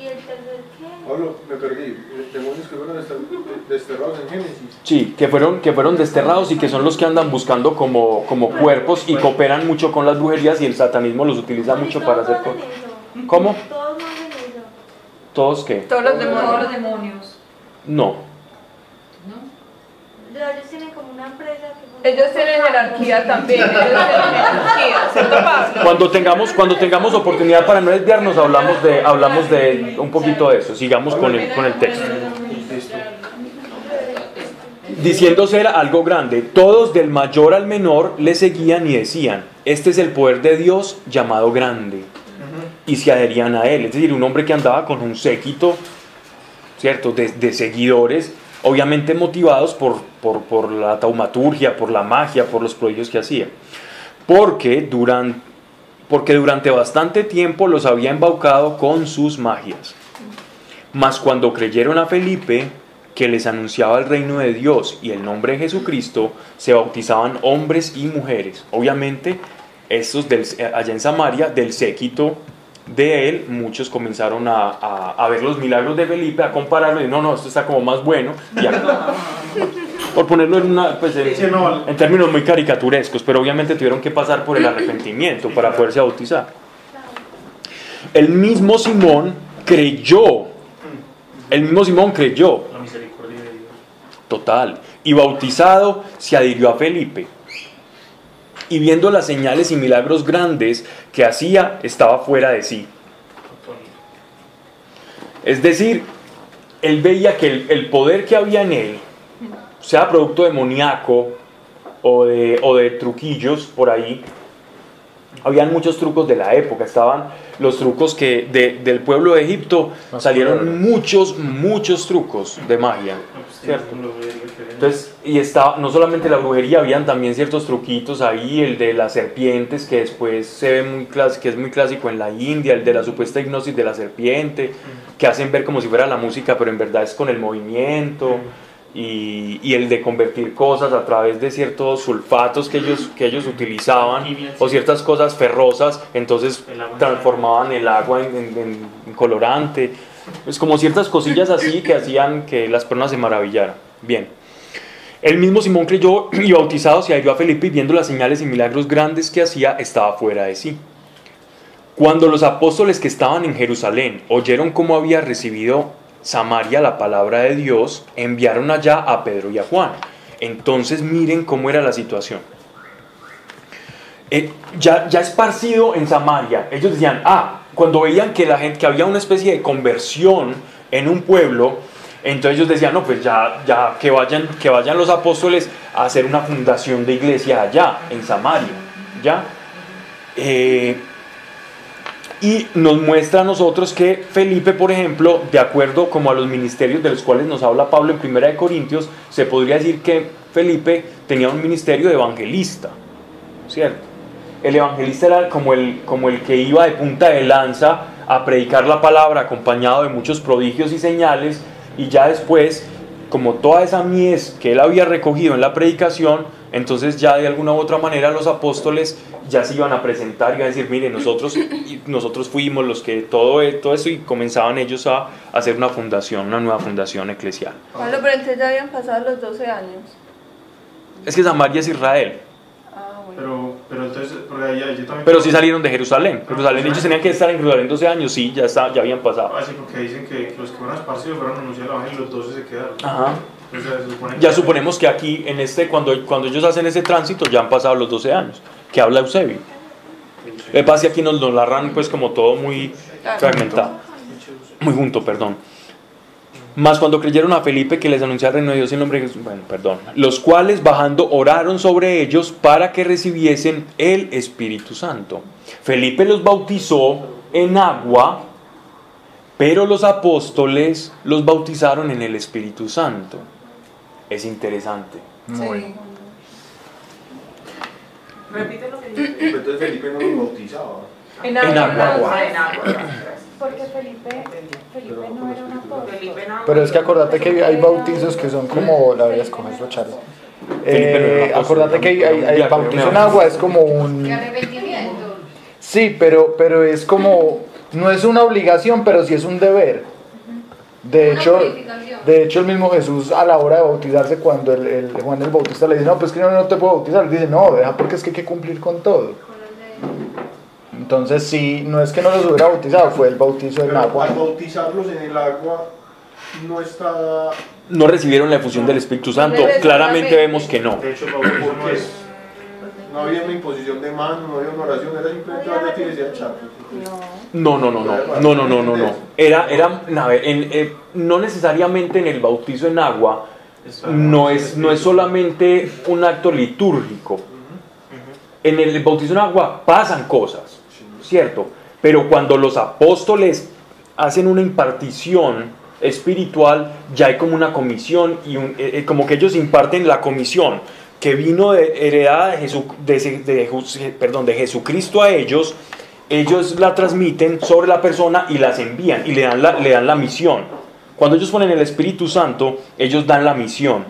¿Y el tercer qué? Pablo, me perdí. Demonios que fueron dester- desterrados en Génesis. Sí, que fueron, que fueron desterrados y que son los que andan buscando como, como cuerpos y cooperan mucho con las brujerías y el satanismo los utiliza mucho para hacer cosas. ¿Cómo? Todos no hacen eso. ¿Todos qué? Todos los Todos demonios. los demonios. No. Ellos tienen como una empresa que... Ellos tienen jerarquía también. Ellos tienen jerarquía, ¿cierto, Pablo? Cuando tengamos, cuando tengamos oportunidad para no desviarnos, hablamos de, hablamos de un poquito de eso. Sigamos con el, con el texto. Diciendo ser algo grande, todos del mayor al menor le seguían y decían, este es el poder de Dios llamado grande. Y se adherían a él. Es decir, un hombre que andaba con un séquito, ¿cierto? De, seguidores, obviamente motivados por, por, por la taumaturgia, por la magia, por los prodigios que hacía. Porque durante, porque durante bastante tiempo los había embaucado con sus magias. Mas cuando creyeron a Felipe, que les anunciaba el reino de Dios y el nombre de Jesucristo, se bautizaban hombres y mujeres. Obviamente, estos del, allá en Samaria, del séquito de él, muchos comenzaron a, a- a ver los milagros de Felipe, a compararlo y no, no, esto está como más bueno. y a- por ponerlo en, una, pues, en, en términos muy caricaturescos, pero obviamente tuvieron que pasar por el arrepentimiento para poderse bautizar. El mismo Simón creyó, el mismo Simón creyó, La misericordia de Dios. total, y bautizado se adhirió a Felipe. Y viendo las señales y milagros grandes que hacía, estaba fuera de sí. Es decir, él veía que el, el poder que había en él, sea producto demoníaco o de, o de truquillos por ahí, habían muchos trucos de la época, estaban los trucos que de- del pueblo de Egipto salieron muchos, muchos trucos de magia. ¿Cierto? Entonces, y estaba, no solamente la brujería, habían también ciertos truquitos ahí, el de las serpientes, que después se ve muy que es muy clásico en la India, el de la supuesta hipnosis de la serpiente, que hacen ver como si fuera la música, pero en verdad es con el movimiento, y, y el de convertir cosas a través de ciertos sulfatos que ellos, que ellos utilizaban, o ciertas cosas ferrosas, entonces transformaban el agua en, en- en colorante, es como ciertas cosillas así que hacían que las personas se maravillaran. Bien. El mismo Simón creyó y bautizado se adhirió a Felipe y viendo las señales y milagros grandes que hacía, estaba fuera de sí. Cuando los apóstoles que estaban en Jerusalén oyeron cómo había recibido Samaria la palabra de Dios, enviaron allá a Pedro y a Juan. Entonces miren cómo era la situación. Eh, ya, ya esparcido en Samaria, ellos decían, ah, cuando veían que, la gente, que había una especie de conversión en un pueblo, entonces ellos decían, no, pues ya, ya que, vayan, que vayan los apóstoles a hacer una fundación de iglesia allá, en Samaria, ¿ya? Eh, Y nos muestra a nosotros que Felipe, por ejemplo, de acuerdo como a los ministerios de los cuales nos habla Pablo en Primera de Corintios, se podría decir que Felipe tenía un ministerio de evangelista, ¿cierto? El evangelista era como el, como el que iba de punta de lanza a predicar la palabra acompañado de muchos prodigios y señales y ya después, como toda esa mies que él había recogido en la predicación, entonces ya de alguna u otra manera los apóstoles ya se iban a presentar y iban a decir, mire, nosotros, nosotros fuimos los que todo, todo eso y comenzaban ellos a hacer una fundación, una nueva fundación eclesial. Bueno, pero entonces ya habían pasado los 12 años. Es que Samaria es Israel. Ah. Pero, pero entonces, porque ahí- ahí yo también... Pero sí salieron de Jerusalén. Jerusalén, ellos tenían que estar en Jerusalén 12 años, sí, ya, está, ya habían pasado. Ah, sí, porque dicen que, que los que fueron esparcidos fueron a anunciar el evangelio y los 12 se quedaron. Ajá. O sea, se supone que- Ya suponemos que aquí, en este, cuando, cuando ellos hacen ese tránsito, ya han pasado los 12 años, que habla Eusebio. Lo que pasa es que aquí nos lo narran pues como todo muy fragmentado, muy junto, perdón. Más cuando creyeron a Felipe que les anunciara el reino de Dios en nombre de Jesús, bueno, perdón, los cuales bajando oraron sobre ellos para que recibiesen el Espíritu Santo. Felipe los bautizó en agua, pero los apóstoles los bautizaron en el Espíritu Santo. Es interesante. Muy. Repite lo que dice. Entonces Felipe no los bautizaba. En En agua. En agua. Porque Felipe, Felipe no era un apóstol. Pero es que acordate que hay bautizos que son como, la a escoger eso, Eh, acordate que hay, hay- hay ya, bautizo en agua, es como un... Sí, pero, pero es como, no es una obligación, pero sí es un deber. De hecho, de hecho el mismo Jesús a la hora de bautizarse, cuando el, el Juan el Bautista le dice, no, pues que no, no te puedo bautizar, él dice, no, deja porque es que hay que cumplir con todo. Entonces sí, no es que no los hubiera bautizado, fue el bautizo en agua. al bautizarlos en el agua no está... No recibieron la efusión del Espíritu Santo. Claramente vemos que no. De hecho, no Porque es... no había una imposición de mano, no había una oración, era simplemente vaya y decía. No, no, no, no, no, no, no, no, no. Era, era, en- eh, no necesariamente en el bautizo en agua, no es, no es solamente un acto litúrgico. En el bautizo en agua pasan cosas, ¿cierto? Pero cuando los apóstoles hacen una impartición espiritual, ya hay como una comisión y un- eh, eh, como que ellos imparten la comisión que vino de, heredada de, Jesu- de, ese- de Jesús- perdón, de Jesucristo a ellos, ellos la transmiten sobre la persona y las envían y le dan la, le dan la misión. Cuando ellos ponen el Espíritu Santo, ellos dan la misión,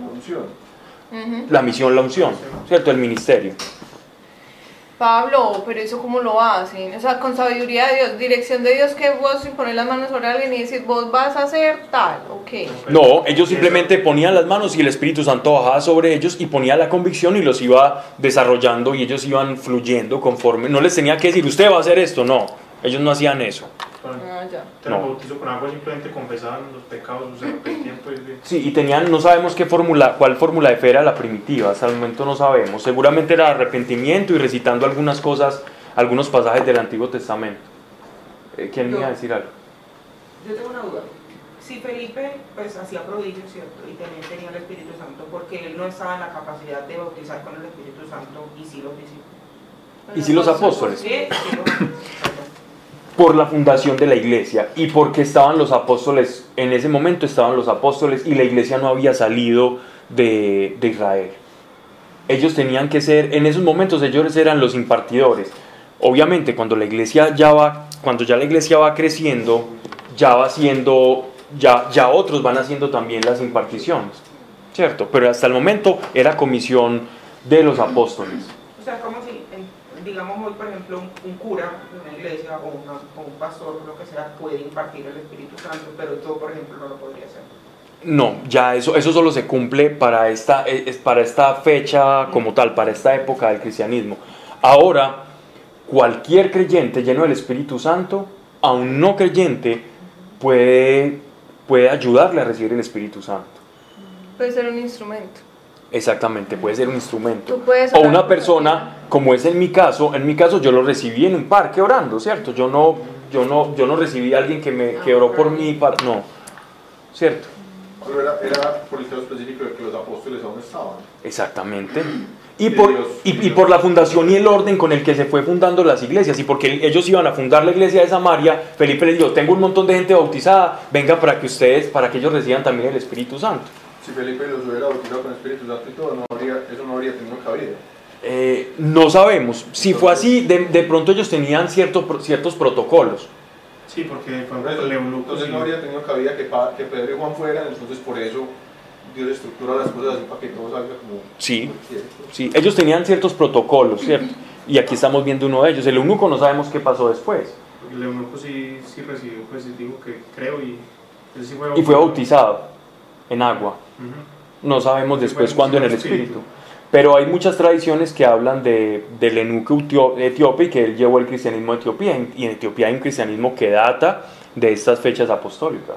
la misión, la unción, ¿cierto? El ministerio. Pablo, pero eso cómo lo hacen? O sea, con sabiduría de Dios, dirección de Dios, que vos poner las manos sobre alguien y decir, vos vas a hacer tal, ok. No, ellos simplemente ponían las manos y el Espíritu Santo bajaba sobre ellos y ponía la convicción y los iba desarrollando y ellos iban fluyendo conforme. No les tenía que decir, usted va a hacer esto, no. Ellos no hacían eso. Ah, ya. El No. bautizo con agua simplemente confesaban los pecados, se arrepentían pues de... Sí, y tenían, no sabemos qué fórmula, cuál fórmula de fe era la primitiva, hasta el momento no sabemos. Seguramente era arrepentimiento y recitando algunas cosas, algunos pasajes del Antiguo Testamento. Eh, ¿Quién me iba a decir algo? Yo tengo una duda. Si Felipe pues hacía prodigios, ¿cierto? Y también tenía el Espíritu Santo, porque él no estaba en la capacidad de bautizar con el Espíritu Santo y sí los discípulos. ¿Y si los apóstoles? Sí, sí los apóstoles. Por la fundación de la iglesia y porque estaban los apóstoles, en ese momento estaban los apóstoles y la iglesia no había salido de, de Israel. Ellos tenían que ser, en esos momentos ellos eran los impartidores. Obviamente cuando la iglesia ya va, cuando ya la iglesia va creciendo, ya va siendo, ya, ya otros van haciendo también las imparticiones, ¿cierto? Pero hasta el momento era comisión de los apóstoles. Digamos hoy, por ejemplo, un, un cura de una iglesia o, una- o un pastor, lo que sea, puede impartir el Espíritu Santo, pero yo, por ejemplo, no lo podría hacer. No, ya eso, eso solo se cumple para esta, eh, es para esta fecha como tal, para esta época del cristianismo. Ahora, cualquier creyente lleno del Espíritu Santo, a un no creyente, puede, puede ayudarle a recibir el Espíritu Santo. Puede ser un instrumento. Exactamente, puede ser un instrumento. O una persona, como es en mi caso, en mi caso yo lo recibí en un parque orando, ¿cierto? Yo no, yo no, yo no recibí a alguien que me que oró por mí, para, no, ¿cierto? Pero era, era por el caso específico de que los apóstoles aún estaban. Exactamente. y por, y, y por la fundación y el orden con el que se fue fundando las iglesias. Y porque ellos iban a fundar la iglesia de Samaria, Felipe les dijo, tengo un montón de gente bautizada, venga para que ustedes, para que ellos reciban también el Espíritu Santo. Si Felipe los hubiera bautizado con el Espíritu Santo y todo, no habría, eso no habría tenido cabida. Eh, no sabemos. Si fue así, de, de pronto ellos tenían cierto, pro- ciertos protocolos. Sí, porque por ejemplo, el eunuco entonces sí. no habría tenido cabida que, que Pedro y Juan fueran, entonces por eso Dios estructura las cosas así para que todo salga como Sí. como quiere. Sí, ellos tenían ciertos protocolos, ¿cierto? Y aquí estamos viendo uno de ellos. El eunuco no sabemos qué pasó después. Porque el eunuco sí, sí recibió, pues digo que creo y él sí fue Y fue bautizado en agua. No sabemos después cuándo en el Espíritu. Pero hay muchas tradiciones que hablan de, del etio- etíope y que él llevó el cristianismo a Etiopía. Y en Etiopía hay un cristianismo que data de estas fechas apostólicas.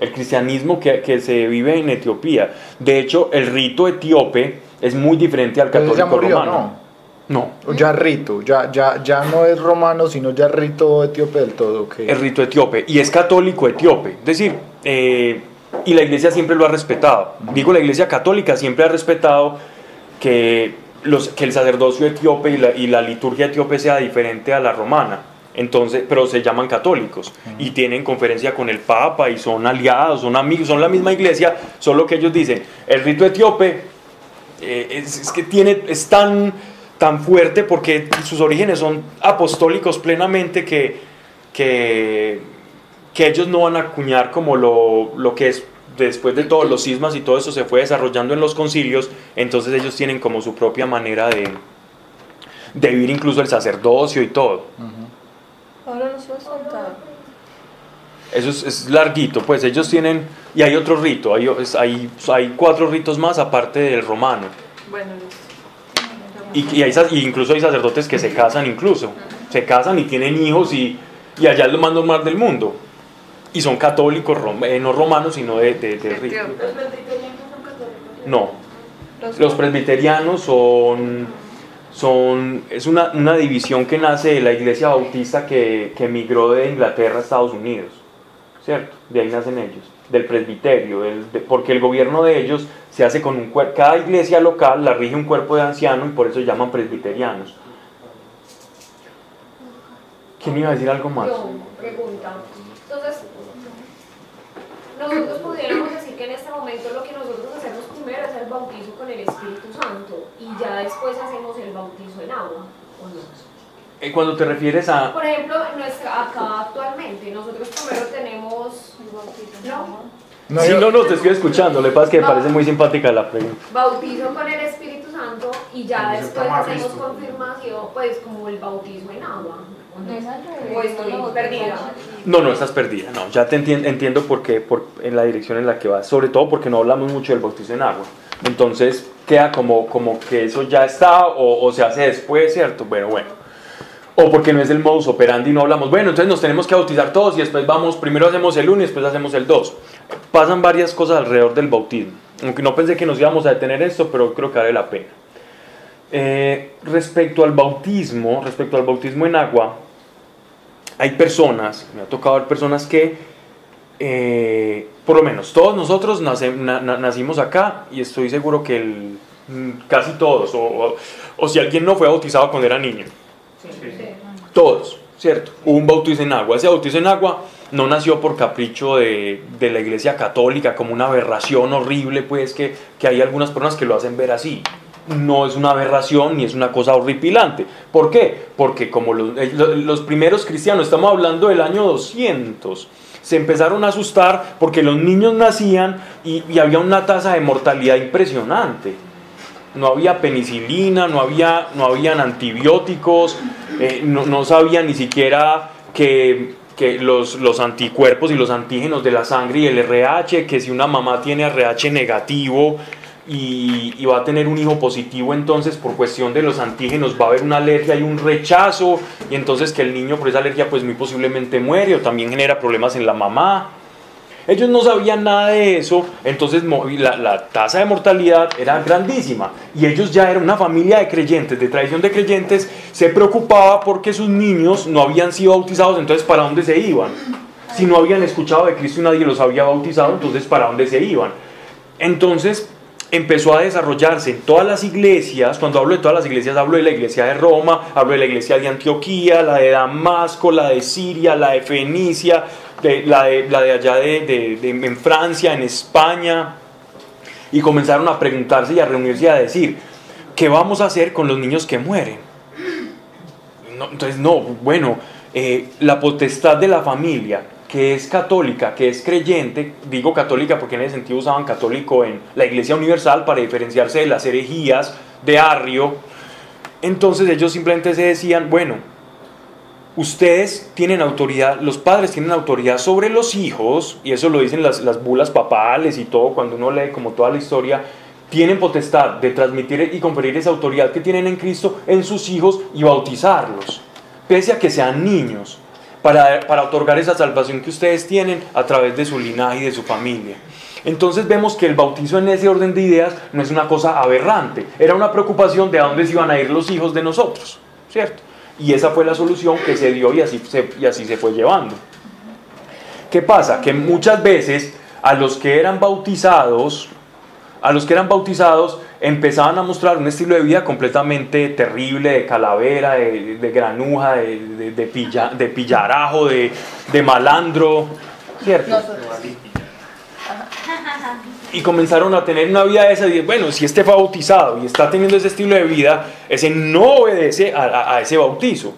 El cristianismo que, que se vive en Etiopía. De hecho, el rito etíope es muy diferente al católico murió, romano. No. O ya rito, ya, ya, ya no es romano, sino ya rito etíope del todo. el rito etíope y es católico etíope. Es decir, eh, y la iglesia siempre lo ha respetado. Digo, la iglesia católica siempre ha respetado que, los, que el sacerdocio etíope y la, y la liturgia etíope sea diferente a la romana. Entonces, pero se llaman católicos y tienen conferencia con el Papa y son aliados, son amigos, son la misma iglesia, solo que ellos dicen, el rito etíope eh, es, es que tiene, es tan, tan fuerte porque sus orígenes son apostólicos plenamente que, que, que ellos no van a acuñar como lo, lo que es después de todos los sismas y todo eso se fue desarrollando en los concilios, entonces ellos tienen como su propia manera de, de vivir incluso el sacerdocio y todo. Ahora nos vas a contar. Eso es, es larguito, pues ellos tienen, y hay otro rito, hay, hay, hay cuatro ritos más aparte del romano. Bueno. Y, y hay y incluso hay sacerdotes que se casan incluso. Se casan y tienen hijos y, y allá es lo más normal del mundo. Y son católicos, rom- eh, no romanos, sino de, de, de rito. ¿Los presbiterianos son católicos? No, Los- los presbiterianos son, son es una, una división que nace de la iglesia bautista que, que emigró de Inglaterra a Estados Unidos, ¿cierto? De ahí nacen ellos, del presbiterio, del- de- porque el gobierno de ellos se hace con un cuerpo, cada iglesia local la rige un cuerpo de anciano y por eso se llaman presbiterianos. ¿Quién iba a decir algo más? Yo, pregunta. Entonces, nosotros pudiéramos decir que en este momento lo que nosotros hacemos primero es el bautizo con el Espíritu Santo y ya después hacemos el bautizo en agua, ¿o no? Eh, Cuando te refieres a... Por ejemplo, nuestra, acá actualmente, nosotros primero tenemos ¿no? No, sí, yo- no, no, te estoy escuchando, le pasa es que me No. parece muy simpática la pregunta. bautizo con el Espíritu Santo y ya después hacemos confirmación, pues como el bautizo en agua. ¿O no? No perdida. No, no, estás perdida, no, ya te entien- entiendo por qué, por, en la dirección en la que vas, sobre todo porque no hablamos mucho del bautizo en agua. Entonces queda como, como que eso ya está o, o se hace después, ¿cierto? Bueno, bueno. O porque no es el modus operandi y no hablamos, bueno, entonces nos tenemos que bautizar todos y después vamos, primero hacemos el 1 y después hacemos el 2. Pasan varias cosas alrededor del bautismo. Aunque no pensé que nos íbamos a detener esto, pero creo que vale la pena. Eh, respecto al bautismo, respecto al bautismo en agua, hay personas, me ha tocado ver personas que, eh, por lo menos todos nosotros nace- na- na- nacimos acá y estoy seguro que el- mm, casi todos, o, o- o si alguien no fue bautizado cuando era niño, todos, ¿cierto? Hubo un bautizo en agua. Ese bautizo en agua no nació por capricho de, de la iglesia católica, como una aberración horrible, pues que, que hay algunas personas que lo hacen ver así. No es una aberración ni es una cosa horripilante. ¿Por qué? Porque como los, eh, primeros cristianos, estamos hablando del año 200, se empezaron a asustar porque los niños nacían y, y había una tasa de mortalidad impresionante no había penicilina, no, había, no habían antibióticos, eh, no, no sabían ni siquiera que, que los, los anticuerpos y los antígenos de la sangre y el RH, que si una mamá tiene RH negativo y, va a tener un hijo positivo, entonces por cuestión de los antígenos va a haber una alergia y un rechazo, y entonces que el niño por esa alergia pues muy posiblemente muere o también genera problemas en la mamá. Ellos no sabían nada de eso, entonces la, la tasa de mortalidad era grandísima. Y ellos ya eran una familia de creyentes, de tradición de creyentes, se preocupaba porque sus niños no habían sido bautizados, entonces ¿para dónde se iban? Si no habían escuchado de Cristo y nadie los había bautizado, entonces ¿para dónde se iban? Entonces, empezó a desarrollarse en todas las iglesias, cuando hablo de todas las iglesias, hablo de la iglesia de Roma, hablo de la iglesia de Antioquía, la de Damasco, la de Siria, la de Fenicia, la, de, allá de, en Francia, en España, y comenzaron a preguntarse y a reunirse y a decir, ¿qué vamos a hacer con los niños que mueren? entonces, no, bueno, eh, la potestad de la familia, que es católica, que es creyente, digo católica porque en ese sentido usaban católico en la Iglesia Universal para diferenciarse de las herejías de Arrio, entonces ellos simplemente se decían, bueno, ustedes tienen autoridad, los padres tienen autoridad sobre los hijos, y eso lo dicen las, las bulas papales y todo, cuando uno lee como toda la historia, tienen potestad de transmitir y conferir esa autoridad que tienen en Cristo en sus hijos y bautizarlos, pese a que sean niños para, otorgar esa salvación que ustedes tienen a través de su linaje y de su familia. Entonces vemos que el bautizo en ese orden de ideas no es una cosa aberrante, era una preocupación de a dónde se iban a ir los hijos de nosotros, ¿cierto? Y esa fue la solución que se dio y así se, y así se fue llevando. ¿Qué pasa? Que muchas veces a los que eran bautizados, a los que eran bautizados empezaban a mostrar un estilo de vida completamente terrible, de calavera, de, granuja, de, de, de pillarajo, de, malandro, ¿cierto? Y comenzaron a tener una vida esa y bueno, si este fue bautizado y está teniendo ese estilo de vida, ese no obedece a, a ese bautizo.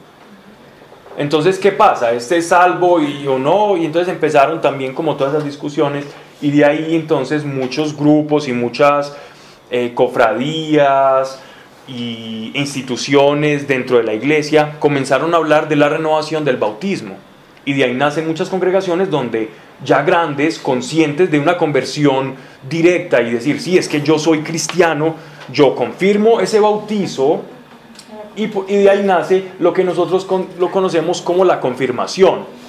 Entonces, ¿qué pasa? ¿Este es salvo y, o no? Y entonces empezaron también como todas esas discusiones y de ahí entonces muchos grupos y muchas eh, cofradías y instituciones dentro de la iglesia comenzaron a hablar de la renovación del bautismo. Y de ahí nacen muchas congregaciones donde ya grandes, conscientes de una conversión directa y decir, sí, es que yo soy cristiano, yo confirmo ese bautizo y, y de ahí nace lo que nosotros lo conocemos como la confirmación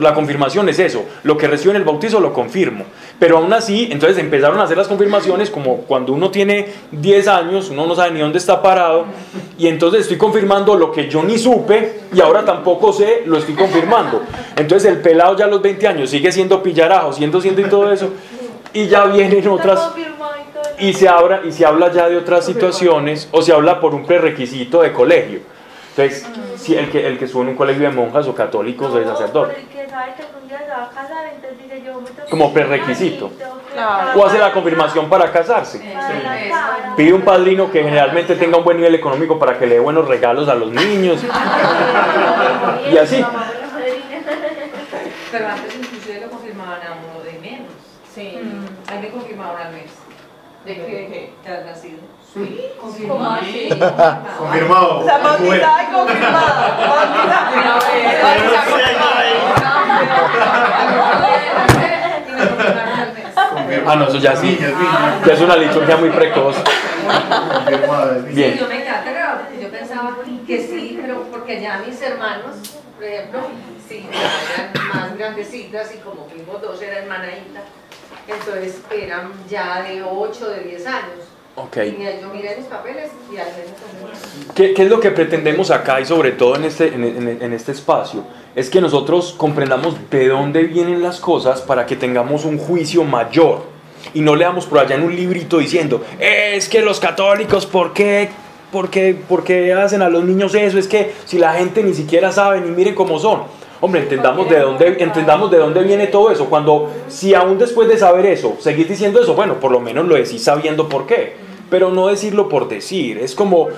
la confirmación es eso, lo que recibo en el bautizo lo confirmo. Pero aún así, entonces empezaron a hacer las confirmaciones como cuando uno tiene 10 años, uno no sabe ni dónde está parado, y entonces estoy confirmando lo que yo ni supe y ahora tampoco sé, lo estoy confirmando. Entonces el pelado ya a los 20 años sigue siendo pillarajo, siendo, siendo y todo eso, y ya vienen otras... Y se, habla, y se habla ya de otras situaciones, o se habla por un prerequisito de colegio. Entonces, si el que, el que estuvo en un colegio de monjas o católicos o de sacerdote. Como prerequisito. O hace la confirmación para casarse. Pide un padrino que generalmente tenga un buen nivel económico para que le dé buenos regalos a los niños. y así. Pero antes inclusive lo confirmaban a uno de menos. Sí. Ahí le confirmaban al mes. ¿De qué? ¿Te has nacido? Sí, confirmado. Confirmado. O sea, bautizada y confirmada. Ah, no, eso ya sí. Ya es una liturgia muy precoz. Bien. yo me quedé aterrado porque yo pensaba que sí, pero porque ya mis hermanos, por ejemplo, sí, eran más grandecitas y como fuimos dos, era hermanadita, entonces eran ya de 8, de 10 años. Okay. Yo miré mis papeles y ¿Qué, ¿Qué, es lo que pretendemos acá y sobre todo en este, en, en, este espacio? Es que nosotros comprendamos de dónde vienen las cosas para que tengamos un juicio mayor y no leamos por allá en un librito diciendo, es que los católicos, ¿por qué? ¿Por qué, ¿Por qué hacen a los niños eso? Es que si la gente ni siquiera sabe ni miren cómo son. Hombre, entendamos de dónde, entendamos de dónde viene todo eso. Cuando, si aún después de saber eso, seguís diciendo eso, bueno, por lo menos lo decís sabiendo por qué. Pero no decirlo por decir. Es como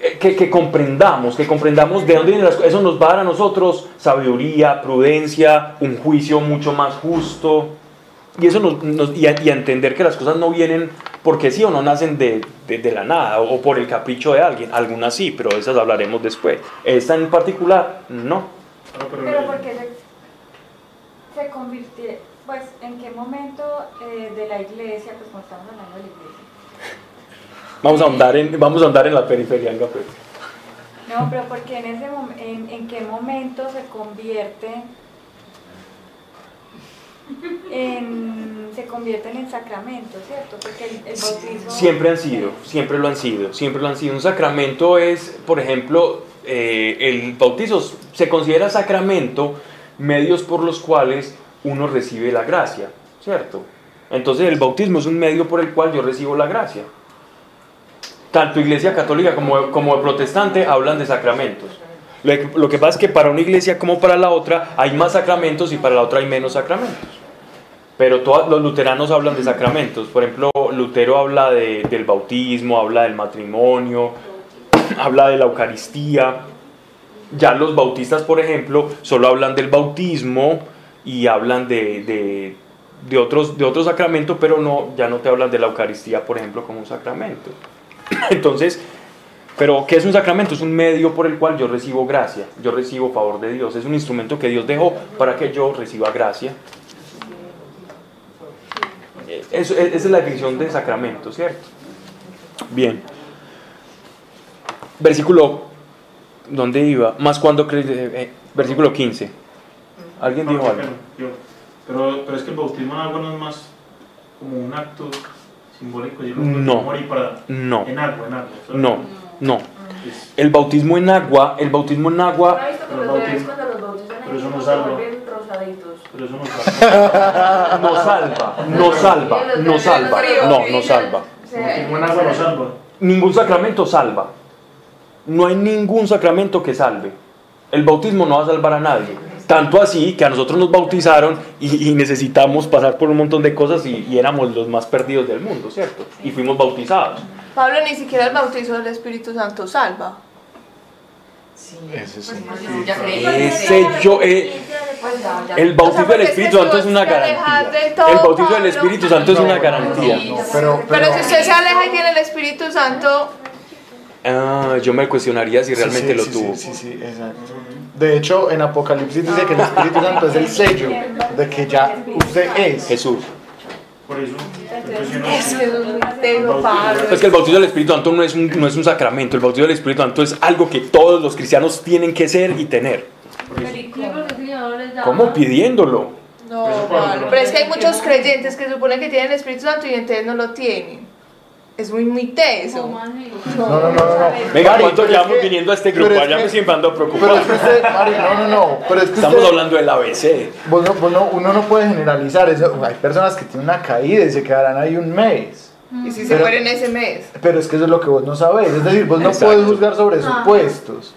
eh, que, que comprendamos, que comprendamos de dónde vienen las cosas. Eso nos va a dar a nosotros sabiduría, prudencia, un juicio mucho más justo. Y eso nos, y, a, entender que las cosas no vienen porque sí o no nacen de, de, la nada o, por el capricho de alguien. Algunas sí, pero de esas hablaremos después. Esta en particular, no. Pero porque se, se convirtió, pues, ¿en qué momento eh, de la iglesia, pues cuando estamos hablando de la iglesia? Vamos a andar en, vamos a andar en la periferia, pues. No, pero porque en ese en, en qué momento se convierte en, se convierten en sacramento, ¿cierto? Porque el, el bautismo... Siempre han sido, siempre lo han sido, siempre lo han sido. Un sacramento es, por ejemplo, eh, el bautizo se considera sacramento medios por los cuales uno recibe la gracia, ¿cierto? Entonces el bautismo es un medio por el cual yo recibo la gracia. Tanto iglesia católica como, como protestante hablan de sacramentos. Lo que, lo que pasa es que para una iglesia como para la otra hay más sacramentos y para la otra hay menos sacramentos. Pero todos los luteranos hablan de sacramentos. Por ejemplo, Lutero habla de- del bautismo, habla del matrimonio, habla de la Eucaristía. Ya los bautistas, por ejemplo, solo hablan del bautismo y hablan de, de, de otros, de otros sacramentos, pero no, ya no te hablan de la Eucaristía, por ejemplo, como un sacramento. Entonces, pero ¿qué es un sacramento? Es un medio por el cual yo recibo gracia, yo recibo favor de Dios, es un instrumento que Dios dejó para que yo reciba gracia. Eso, esa es la definición de sacramento, ¿cierto? Bien. Versículo, ¿dónde iba? Más cuando crees, eh, eh, versículo 15. ¿Alguien dijo algo? pero es que el bautismo en agua no es más como un acto simbólico. y No. morir para, No. En agua, en agua. No, no. El bautismo en agua, el bautismo en agua, ¿No visto que Pero los bautismo- cuando los bautizan pero eso no se salva. vuelven rosaditos? Pero eso no no salva, no salva, no salva, no, no salva. Bautismo en agua no salva. Ningún sacramento salva. No hay ningún sacramento que salve. El bautismo no va a salvar a nadie. Tanto así que a nosotros nos bautizaron y, y necesitamos pasar por un montón de cosas y, y éramos los más perdidos del mundo, ¿cierto? Y fuimos bautizados. Pablo ni siquiera el bautizo del Espíritu Santo salva. Ese sí. Ese yo, eh, el bautizo del Espíritu Santo es una garantía. El bautizo del Espíritu Santo es una garantía. Pero, si usted se aleja y tiene el Espíritu Santo, Ah, yo me cuestionaría si realmente Sí, lo sí, tuvo. Sí, sí, sí, exacto. De hecho, en Apocalipsis dice que el Espíritu Santo es el sello de que ya usted es. Jesús. Por eso. es que es que el bautizo del Espíritu Santo no es, un, no es un sacramento, el bautizo del Espíritu Santo es algo que todos los cristianos tienen que ser y tener. ¿Cómo? Pidiéndolo. No. Pero es que hay muchos creyentes que suponen que tienen el Espíritu Santo y entonces no lo tienen. Es muy, muy teso. No, no, no, no. no. Venga, Mari, ¿cuánto llevamos que- viniendo a este grupo? que- me siempre ando Pero es preocupado. que usted, Mari, no, no, no. Pero es que Estamos usted- hablando del ABC. Vos no, vos no- uno no puede generalizar. eso. Hay personas que tienen una caída y se quedarán ahí un mes. Y si se Pero- mueren ese mes. Pero es que eso es lo que vos no sabés. Es decir, vos no Exacto. puedes juzgar sobre supuestos.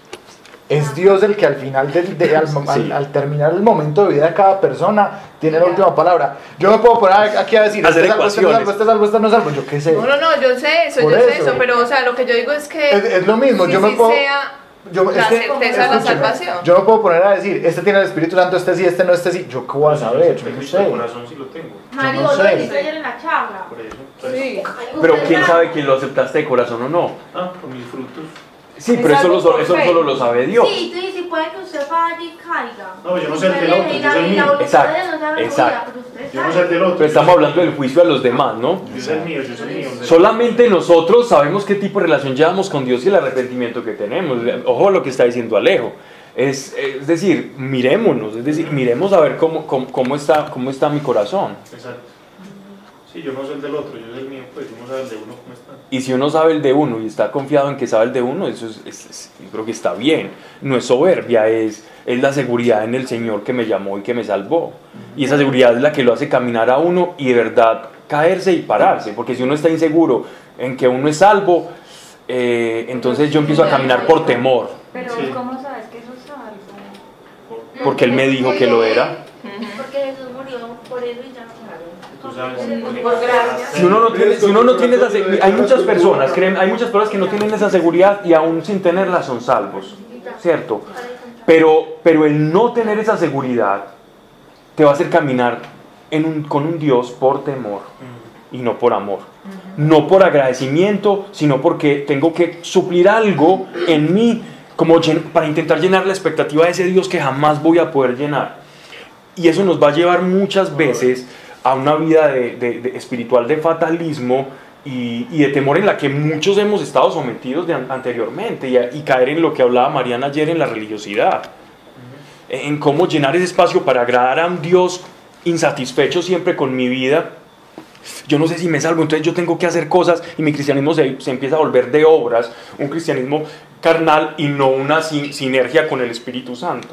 Es Dios el que al final, del, de- al, al- Sí. al terminar el momento de vida de cada persona, tiene la última palabra. Yo me puedo poner aquí a decir, Hacer este salvo, este no salvo, este salvo, este no salvo, yo qué sé. No, no, no, yo sé eso, Por yo sé eso. eso, pero o sea, lo que yo digo es que Es, es lo mismo, si yo me sí puedo... sea yo, la que- certeza de la salvación. Yo me puedo poner a decir, este tiene el Espíritu Santo, este sí, este no, este sí. Yo qué voy a saber, yo no El sé. corazón sí lo tengo. Mario, no vos lo sé. dijiste ayer en la charla. Por eso. pues, Sí. Pero quién sabe quién lo aceptaste de corazón o no. Ah, con mis frutos. Sí, pero eso, lo, so- eso solo lo sabe Dios. Sí, tú dices, puede que usted vaya y caiga. No, yo no sé el del otro, yo sé el y la mío. Exacto, exacto. Yo no sé el del otro. Pero estamos hablando del juicio a los demás, ¿no? Yo sé el mío, yo sé el mío. Solamente nosotros sabemos qué tipo de relación llevamos con Dios y el arrepentimiento que tenemos. Ojo a lo que está diciendo Alejo. Es, es decir, mirémonos, es decir, miremos a ver cómo, cómo, cómo está, cómo está mi corazón. Exacto. Sí, yo no sé el del otro, yo sé el mío, pues uno sabe el de uno cómo está. Y si uno sabe el de uno y está confiado en que sabe el de uno, eso es, es- es- yo creo que está bien. No es soberbia, es, es la seguridad en el Señor que me llamó y que me salvó. Y esa seguridad es la que lo hace caminar a uno y de verdad caerse y pararse. Porque si uno está inseguro en que uno es salvo, eh, entonces yo empiezo a caminar por temor. Pero Sí. ¿cómo sabes que eso es salvo? Porque Él me dijo que lo era. Porque Jesús murió por eso y ya no Tú sabes. Si uno no tiene, si uno no tiene esa hay muchas personas, creen, hay muchas personas que no tienen esa seguridad y aún sin tenerla son salvos, ¿cierto? Pero, pero el no tener esa seguridad te va a hacer caminar en un- con un Dios por temor y no por amor. No por agradecimiento, sino porque tengo que suplir algo en mí como llen- para intentar llenar la expectativa de ese Dios que jamás voy a poder llenar. Y eso nos va a llevar muchas veces a una vida de, espiritual de fatalismo y, de temor en la que muchos hemos estado sometidos anteriormente y, caer en lo que hablaba Mariana ayer en la religiosidad. En cómo llenar ese espacio para agradar a un Dios insatisfecho siempre con mi vida. Yo no sé si me salvo, entonces yo tengo que hacer cosas y mi cristianismo se, empieza a volver de obras, un cristianismo carnal y no una sin- sinergia con el Espíritu Santo.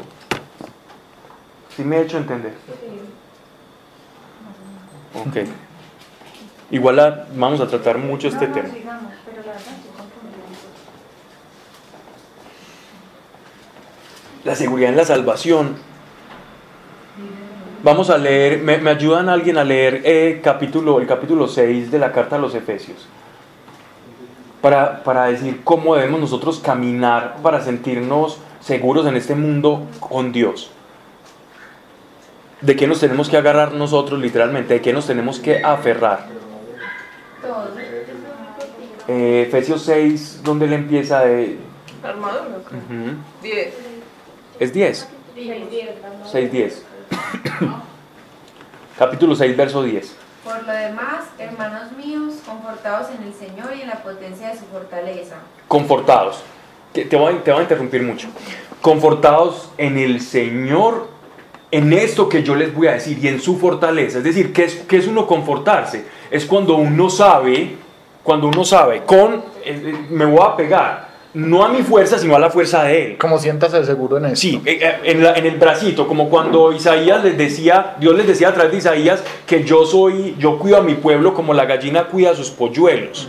¿Sí me he hecho entender? Ok. Igual la- vamos a tratar mucho este No, no, tema. pero la verdad seguridad en la salvación. Vamos a leer, ¿me, me ayudan alguien a leer eh, capítulo, el capítulo 6 de la carta a los Efesios? Para, para decir cómo debemos nosotros caminar para sentirnos seguros en este mundo con Dios. ¿De qué nos tenemos que agarrar nosotros literalmente? ¿De qué nos tenemos que aferrar? Eh, Efesios 6, ¿dónde le empieza? De, Armadura. Ujú. 10. Es 10. 6, 10. Capítulo 6, verso 10. Por lo demás, hermanos míos, confortados en el Señor y en la potencia de su fortaleza. Confortados. Que Te voy, a, te voy a interrumpir mucho. Confortados en el Señor, en esto que yo les voy a decir y en su fortaleza. Es decir, ¿qué es, qué es uno confortarse? Es cuando uno sabe, cuando uno sabe, con, eh, eh, me voy a pegar, no a mi fuerza, sino a la fuerza de Él. Como siéntase seguro en eso. Sí, eh, en, la- en el bracito, como cuando Isaías les decía, Dios les decía a través de Isaías que yo soy, yo cuido a mi pueblo como la gallina cuida a sus polluelos.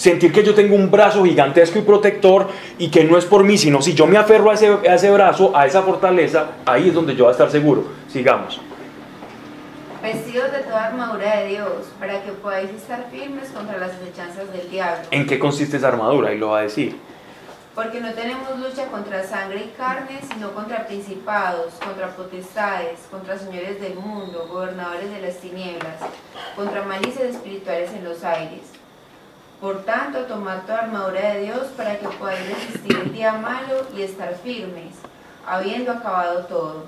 Sentir que yo tengo un brazo gigantesco y protector y que no es por mí, sino si yo me aferro a ese, a ese brazo, a esa fortaleza, ahí es donde yo voy a estar seguro. Sigamos. Vestidos de toda armadura de Dios, para que podáis estar firmes contra las acechanzas del diablo. ¿En qué consiste esa armadura? Y lo va a decir. Porque no tenemos lucha contra sangre y carne, sino contra principados, contra potestades, contra señores del mundo, gobernadores de las tinieblas, contra malicias espirituales en los aires. Por tanto, tomad toda armadura de Dios para que podáis resistir el día malo y estar firmes, habiendo acabado todo.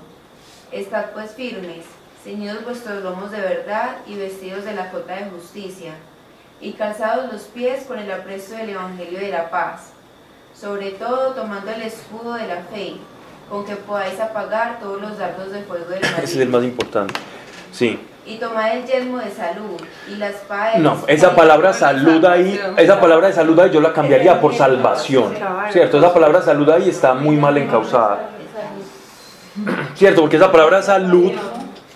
Estad pues firmes, ceñidos vuestros lomos de verdad y vestidos de la cota de justicia, y calzados los pies con el apresto del Evangelio de la paz sobre todo tomando el escudo de la fe, con que podáis apagar todos los dardos de fuego del Ese es el maligno. más importante. Sí. Y tomad el yelmo de salud y la espada No, esa palabra salud ahí, esa palabra de salud ahí yo la cambiaría por salvación. ¿Cierto? Esa palabra salud ahí está muy mal encausada. ¿Cierto? Porque esa palabra salud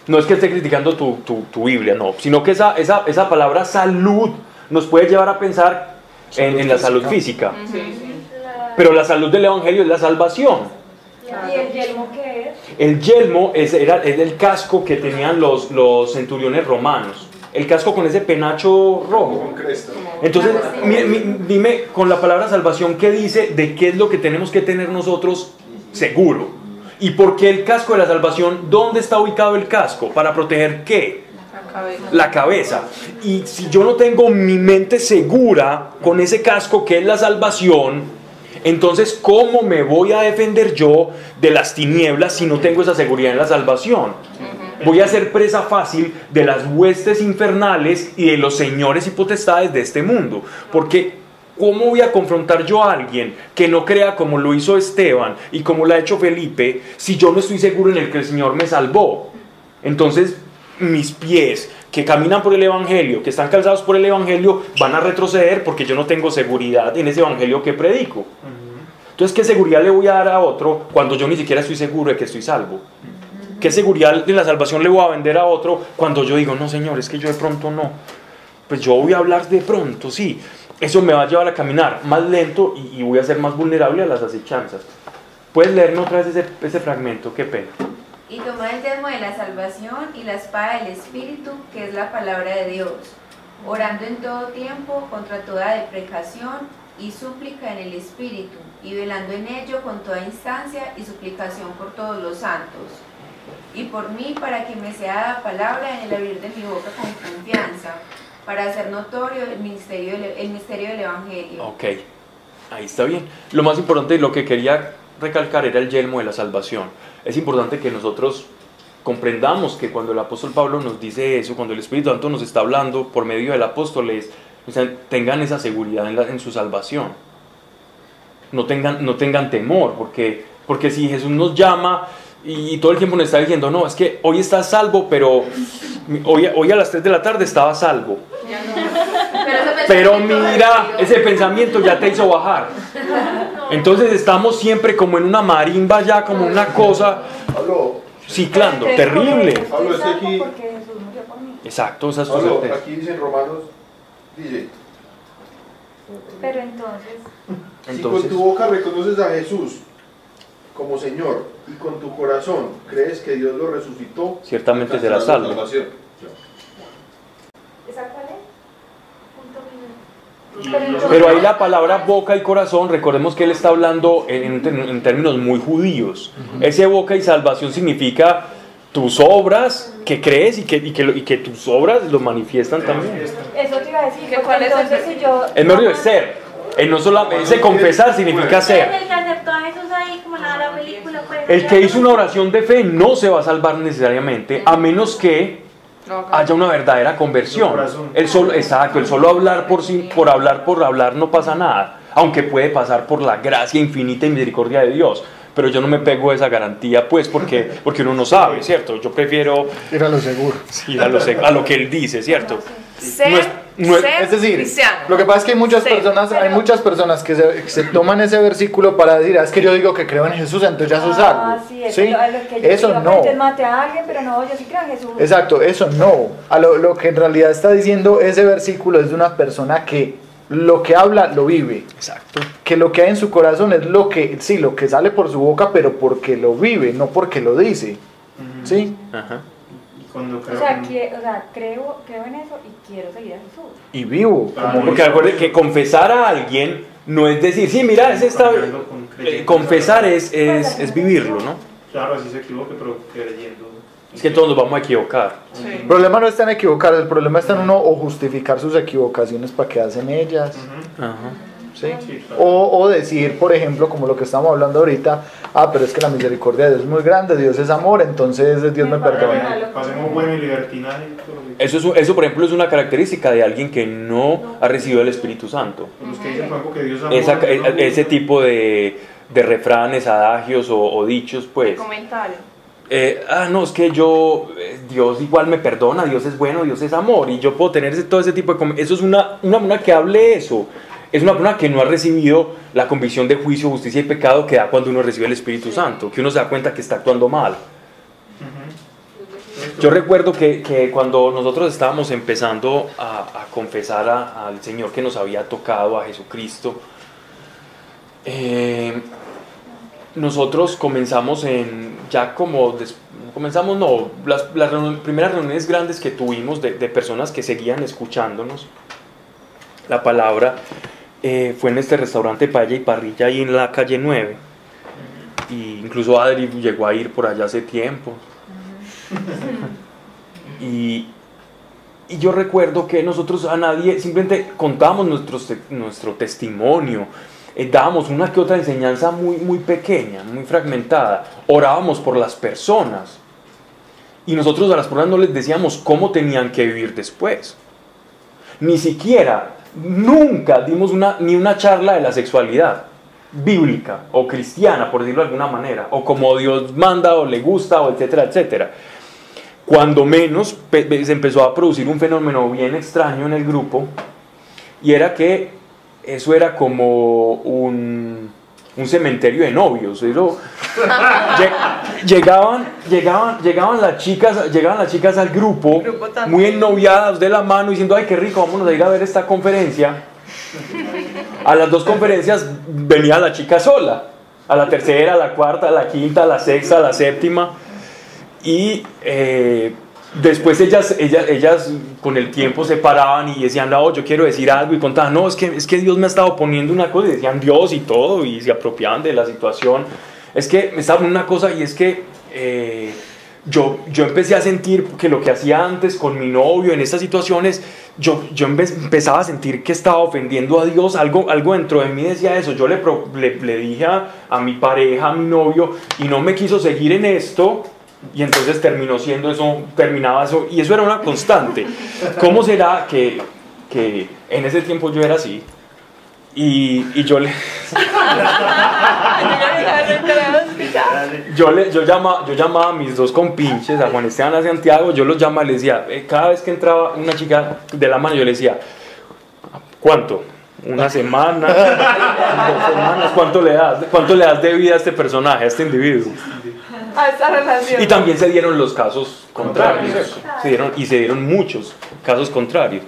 no es que esté criticando tu, tu- tu Biblia, no, sino que esa, esa, esa palabra salud nos puede llevar a pensar en, en la salud física. Pero la salud del Evangelio es la salvación. ¿Y el yelmo qué es? El yelmo es, era, es el casco que tenían los, los centuriones romanos. El casco con ese penacho rojo. Con cresta. Entonces, mi- mi- dime con la palabra salvación, ¿qué dice de qué es lo que tenemos que tener nosotros seguro? ¿Y por qué el casco de la salvación? ¿Dónde está ubicado el casco? ¿Para proteger qué? La cabeza. La cabeza. Y si yo no tengo mi mente segura con ese casco que es la salvación, entonces ¿cómo me voy a defender yo de las tinieblas si no tengo esa seguridad en la salvación? Voy a ser presa fácil de las huestes infernales y de los señores y potestades de este mundo. Porque ¿cómo voy a confrontar yo a alguien que no crea como lo hizo Esteban y como lo ha hecho Felipe si yo no estoy seguro en el que el Señor me salvó? Entonces mis pies que caminan por el Evangelio, que están calzados por el Evangelio, van a retroceder porque yo no tengo seguridad en ese Evangelio que predico. Entonces, ¿qué seguridad le voy a dar a otro cuando yo ni siquiera estoy seguro de que estoy salvo? ¿Qué seguridad de la salvación le voy a vender a otro cuando yo digo, no, Señor, es que yo de pronto no? Pues yo voy a hablar de pronto, sí. Eso me va a llevar a caminar más lento y, y voy a ser más vulnerable a las acechanzas. ¿Puedes leerme otra vez ese, ese fragmento? Qué pena. Y tomad el yelmo de la salvación y la espada del Espíritu, que es la palabra de Dios, orando en todo tiempo contra toda deprecación y súplica en el Espíritu, y velando en ello con toda instancia y suplicación por todos los santos. Y por mí, para que me sea dada palabra en el abrir de mi boca con confianza, para hacer notorio el misterio el misterio del Evangelio. Ok, ahí está bien. Lo más importante y lo que quería recalcar era el yelmo de la salvación. Es importante que nosotros comprendamos que cuando el apóstol Pablo nos dice eso, cuando el Espíritu Santo nos está hablando por medio del apóstol, es, o sea, tengan esa seguridad en, la- en su salvación. No tengan, no tengan temor, porque, porque si Jesús nos llama y todo el tiempo nos está diciendo, no, es que hoy estás salvo, pero hoy, hoy a las 3 de la tarde estaba salvo. Pero mira, ese pensamiento ya te hizo bajar. Entonces estamos siempre como en una marimba ya, como una cosa. Ciclando, terrible. Exacto, esa es tu Pablo, certeza. aquí dice en Romanos, dice, Pero entonces, si con tu boca reconoces a Jesús como Señor y con tu corazón crees que Dios lo resucitó, Ciertamente será salvo. ¿esa cuál es? Pero ahí la palabra boca y corazón, recordemos que él está hablando en, en- en términos muy judíos. Ese boca y salvación significa tus obras que crees y que, y que, lo- y que tus obras lo manifiestan también. Eso te iba a decir, ¿Que porque cuál es el entonces si yo... Es mejor de ser. El no solamente, ese confesar significa Es ser. el que aceptó a Jesús ahí como en la, la película. Pues, El que hizo una oración de fe no se va a salvar necesariamente, a menos que haya una verdadera conversión. El solo, exacto, el solo hablar por sí, por hablar por hablar no pasa nada, aunque puede pasar por la gracia infinita y misericordia de Dios. Pero yo no me pego esa garantía, pues, porque, porque uno no sabe, ¿cierto? Yo prefiero Ir a lo seguro. ir a lo, seg- a lo que él dice, ¿cierto? Ser, No es- no es- ser Es decir, cristiano. lo que pasa es que hay muchas personas, hay muchas personas que se, que se toman ese versículo para decir, "Ah, es que yo digo que creo en Jesús, entonces ya soy salvo. Ah, sí, lo que yo Eso digo, no. Mate a alguien, pero no, yo sí creo en Jesús. Exacto, eso no. A lo, lo que en realidad está diciendo ese versículo es de una persona que lo que habla lo vive. Exacto. Que lo que hay en su corazón es lo que, sí, lo que sale por su boca, pero porque lo vive, no porque lo dice. ¿Sí? Ajá. O sea, que- que, o sea creo, creo en eso y quiero seguir a Jesús. Y vivo. Ah, como- Porque recuerde que confesar a alguien no es decir, sí, mira, con creyentes. eh, confesar es, es, es vivirlo, ¿no? Claro, así se equivoque, pero creyendo. Es que todos nos vamos a equivocar. El problema no está en equivocar, el problema está en uno o justificar sus equivocaciones para quedarse en ellas. Ajá. ¿Sí? Sí, claro. O, o decir, por ejemplo, como lo que estamos hablando ahorita, ah, pero es que la misericordia de Dios es muy grande, Dios es amor, entonces Dios me perdona. Pasemos bueno y libertinaje. todo lo que- Eso, es, un- eso, por ejemplo, es una característica de alguien que no ha recibido el Espíritu Santo. Los que dicen, por ejemplo, que Dios amó, Esa- Dios no e- ese tipo de, de refranes, adagios o, o dichos, pues. Eh, ah, no, es que yo, eh, Dios igual me perdona, Dios es bueno, Dios es amor, y yo puedo tener ese- todo ese tipo de... Eso es una, una persona que hable eso. Es una persona que no ha recibido la convicción de juicio, justicia y pecado que da cuando uno recibe el Espíritu Santo, que uno se da cuenta que está actuando mal. Yo recuerdo que, que cuando nosotros estábamos empezando a, a confesar a- al Señor que nos había tocado, a Jesucristo, eh, nosotros comenzamos en, ya como, des- comenzamos, no, las, las primeras reuniones grandes que tuvimos de, de personas que seguían escuchándonos la palabra, eh, fue en este restaurante Paella y Parrilla ahí en la calle 9. Y incluso Adri llegó a ir por allá hace tiempo. Y, y yo recuerdo que nosotros a nadie simplemente contábamos nuestro, nuestro testimonio, eh, dábamos una que otra enseñanza muy, muy pequeña, muy fragmentada, orábamos por las personas. Y nosotros a las personas no les decíamos cómo tenían que vivir después. Ni siquiera, nunca dimos ni una charla de la sexualidad bíblica o cristiana, por decirlo de alguna manera, o como Dios manda o le gusta, o etcétera, etcétera. Cuando menos se empezó a producir un fenómeno bien extraño en el grupo, y era que eso era como un, un cementerio de novios. eso- llegaban, llegaban, llegaban, las chicas, llegaban las chicas al grupo, muy ennoviadas de la mano, diciendo, ay, qué rico, vámonos a ir a ver esta conferencia. A las dos conferencias venía la chica sola. A la tercera, a la cuarta, a la quinta, a la sexta, a la séptima. Y eh, después ellas, ellas, ellas con el tiempo se paraban y decían, yo quiero decir algo. Y contaban, no, es que, es que Dios me ha estado poniendo una cosa. Y decían Dios y todo. Y se apropiaban de la situación. Es que me estaba una cosa y es que... eh, yo, yo empecé a sentir que lo que hacía antes con mi novio en estas situaciones, yo, yo empe- empezaba a sentir que estaba ofendiendo a Dios, algo, algo dentro de mí decía eso, yo le, le, dije a mi pareja, a mi novio, y no me quiso seguir en esto, y entonces terminó siendo eso, terminaba eso, y eso era una constante. ¿Cómo será que, que en ese tiempo yo era así? Y, y yo le... Yo, le, yo, llama, yo llamaba a mis dos compinches, a Juan Esteban y a Santiago, yo los llamaba y les decía, eh, cada vez que entraba una chica de la mano, yo le decía, ¿cuánto? ¿Una semana? ¿Dos semanas? ¿Cuánto le das? ¿Cuánto le das de vida a este personaje, a este individuo? A esta relación. Y también se dieron los casos contrarios, ¿cierto? Se dieron, y se dieron muchos casos contrarios.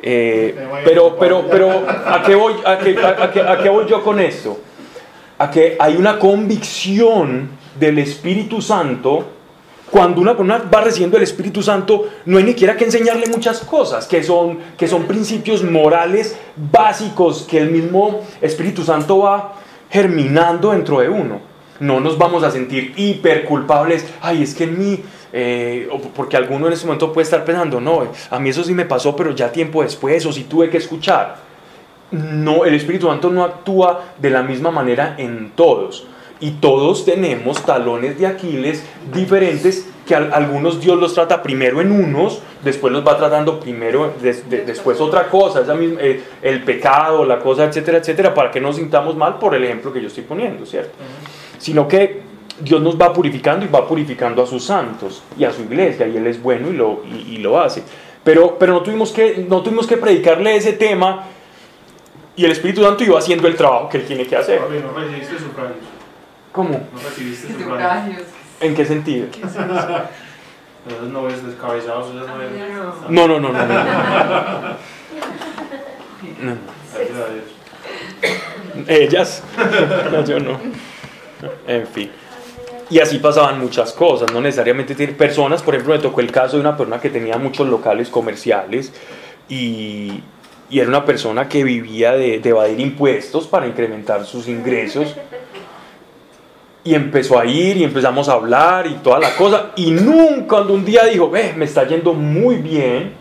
Eh, pero, pero, pero, ¿a qué, voy, a, qué, a, qué, ¿a qué voy yo con esto? A que hay una convicción del Espíritu Santo cuando una persona va recibiendo el Espíritu Santo, no hay ni siquiera que enseñarle muchas cosas, que son, que son principios morales básicos que el mismo Espíritu Santo va germinando dentro de uno. No nos vamos a sentir hiper culpables, ay, es que en mí, eh, porque alguno en ese momento puede estar pensando, no, a mí eso sí me pasó, pero ya tiempo después, o si tuve que escuchar. No, el Espíritu Santo no actúa de la misma manera en todos y todos tenemos talones de Aquiles diferentes que algunos Dios los trata primero en unos, después los va tratando primero, después otra cosa, eh, el pecado, la cosa, etcétera, etcétera, para que no sintamos mal por el ejemplo que yo estoy poniendo, ¿cierto? Sino que Dios nos va purificando y va purificando a sus santos y a su iglesia, y Él es bueno y lo, y, lo hace. Pero, pero no, tuvimos que, no tuvimos que predicarle ese tema y el Espíritu Santo iba haciendo el trabajo que Él tiene que hacer. ¿Cómo? No recibiste sufragios. ¿En qué sentido? Esas esas novias. No, no, no, no. no. no. Gracias a Dios. Ellas. No, yo no. En fin. Y así pasaban muchas cosas, no necesariamente tiene personas, por ejemplo, me tocó el caso de una persona que tenía muchos locales comerciales y, era una persona que vivía de, de evadir impuestos para incrementar sus ingresos y empezó a ir y empezamos a hablar y toda la cosa. Y nunca, cuando un día dijo, ve, me está yendo muy bien,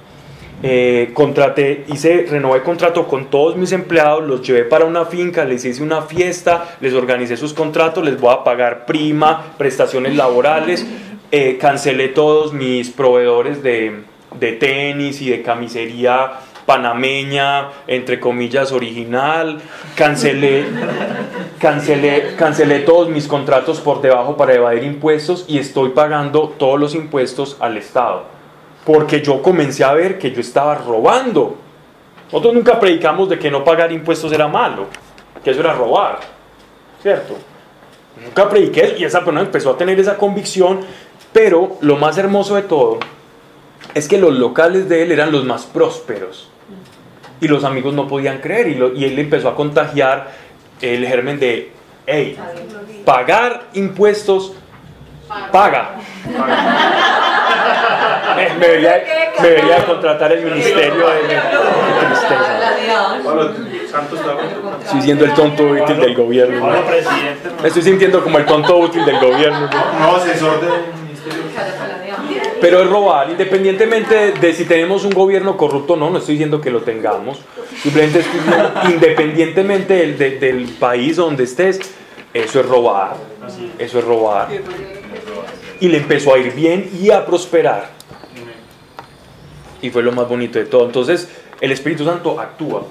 eh, contraté, hice, renové contrato con todos mis empleados, los llevé para una finca, les hice una fiesta, les organicé sus contratos, les voy a pagar prima, prestaciones laborales, eh, cancelé todos mis proveedores de, de tenis y de camisería panameña, entre comillas, original, cancelé, cancelé, cancelé todos mis contratos por debajo para evadir impuestos y estoy pagando todos los impuestos al Estado. Porque yo comencé a ver que yo estaba robando. Nosotros nunca predicamos de que no pagar impuestos era malo, que eso era robar, ¿cierto? Nunca prediqué y esa persona empezó a tener esa convicción, pero lo más hermoso de todo es que los locales de él eran los más prósperos y los amigos no podían creer y, y él empezó a contagiar el germen de, hey, pagar impuestos, paga. Eh, me, debería, me, debería, contratar el ministerio de, tristeza. Estoy siendo el tonto útil del gobierno. Me estoy sintiendo como el tonto útil del gobierno. No, asesor del ministerio. Pero es robar, independientemente de si tenemos un gobierno corrupto o no, no estoy diciendo que lo tengamos, simplemente independientemente del, del, país donde estés, eso es robar, eso es robar. Y le empezó a ir bien y a prosperar. Y fue lo más bonito de todo. Entonces, el Espíritu Santo actúa.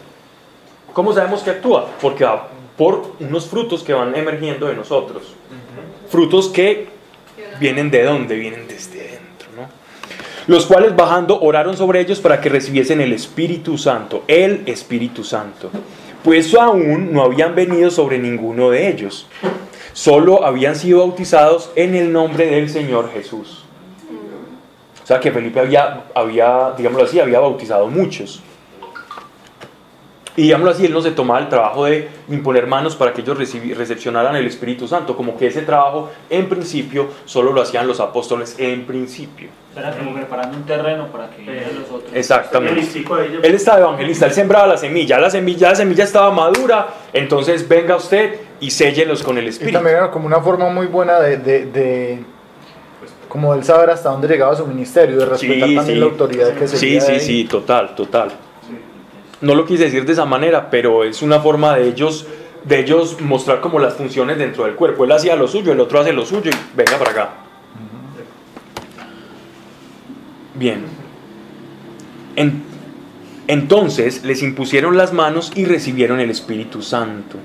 ¿Cómo sabemos que actúa? Porque va por unos frutos que van emergiendo de nosotros. Frutos que vienen de dónde? Vienen desde los cuales bajando oraron sobre ellos para que recibiesen el Espíritu Santo, el Espíritu Santo. Pues aún no habían venido sobre ninguno de ellos, solo habían sido bautizados en el nombre del Señor Jesús. O sea que Felipe había, había digámoslo así, había bautizado muchos. Y digámoslo así, él no se tomaba el trabajo de imponer manos para que ellos recepcionaran el Espíritu Santo, como que ese trabajo en principio solo lo hacían los apóstoles en principio. Era como preparando un terreno para que los otros. Exactamente. Él estaba evangelista, él sembraba la semilla, la semilla, la semilla estaba madura, entonces venga usted y séllelos con el Espíritu. Y también era como una forma muy buena de, de, de como él saber hasta dónde llegaba su ministerio, de respetar también la autoridad que se Sí, sí, sí, total, total. No lo quise decir de esa manera, pero es una forma de ellos, de ellos mostrar como las funciones dentro del cuerpo. Él hacía lo suyo, el otro hace lo suyo y venga para acá. Bien. entonces les impusieron las manos y recibieron el Espíritu Santo.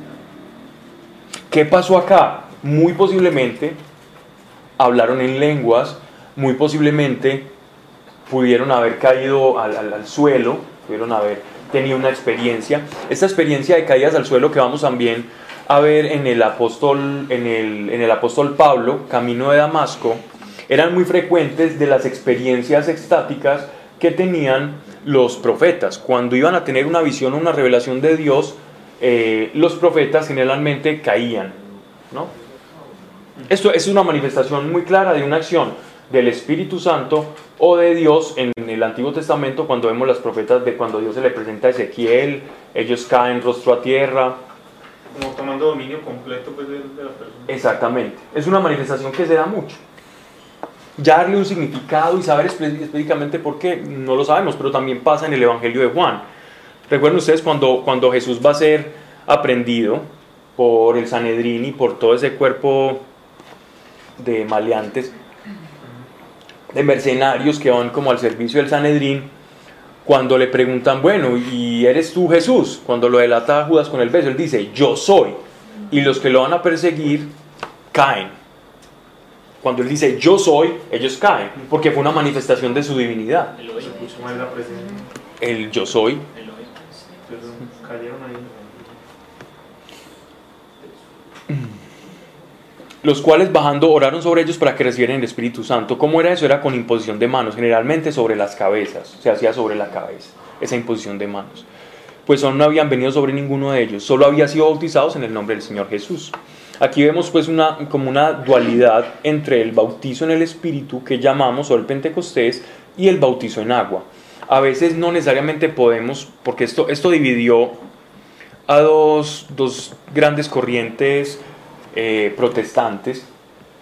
¿Qué pasó acá? Muy posiblemente hablaron en lenguas, muy posiblemente pudieron haber caído al, al suelo, pudieron haber tenía una experiencia. Esta experiencia de caídas al suelo que vamos también a ver en el apóstol, en el, en el apóstol Pablo, camino de Damasco, eran muy frecuentes de las experiencias extáticas que tenían los profetas. Cuando iban a tener una visión o una revelación de Dios, eh, los profetas generalmente caían. ¿no? Esto es una manifestación muy clara de una acción del Espíritu Santo o de Dios en el Antiguo Testamento cuando vemos las profetas de cuando Dios se le presenta a Ezequiel, ellos caen rostro a tierra. Como tomando dominio completo pues, de, la persona. Exactamente. Es una manifestación que se da mucho. Ya darle un significado y saber espe- específicamente por qué, no lo sabemos, pero también pasa en el Evangelio de Juan. Recuerden ustedes cuando, cuando Jesús va a ser aprendido por el Sanedrín y por todo ese cuerpo de maleantes, de mercenarios que van como al servicio del Sanedrín, cuando le preguntan, bueno, ¿y eres tú Jesús? Cuando lo delata Judas con el beso, él dice, yo soy. Y los que lo van a perseguir caen. Cuando él dice, yo soy, ellos caen, porque fue una manifestación de su divinidad. El yo soy. Entonces, cayeron ahí. Los cuales bajando oraron sobre ellos para que recibieran el Espíritu Santo. ¿Cómo era eso? Era con imposición de manos, generalmente sobre las cabezas, se hacía sobre la cabeza, esa imposición de manos. Pues aún no habían venido sobre ninguno de ellos, solo habían sido bautizados en el nombre del Señor Jesús. Aquí vemos pues una, como una dualidad entre el bautizo en el Espíritu que llamamos o el Pentecostés y el bautizo en agua. A veces no necesariamente podemos, porque esto, esto dividió a dos, dos grandes corrientes eh, protestantes,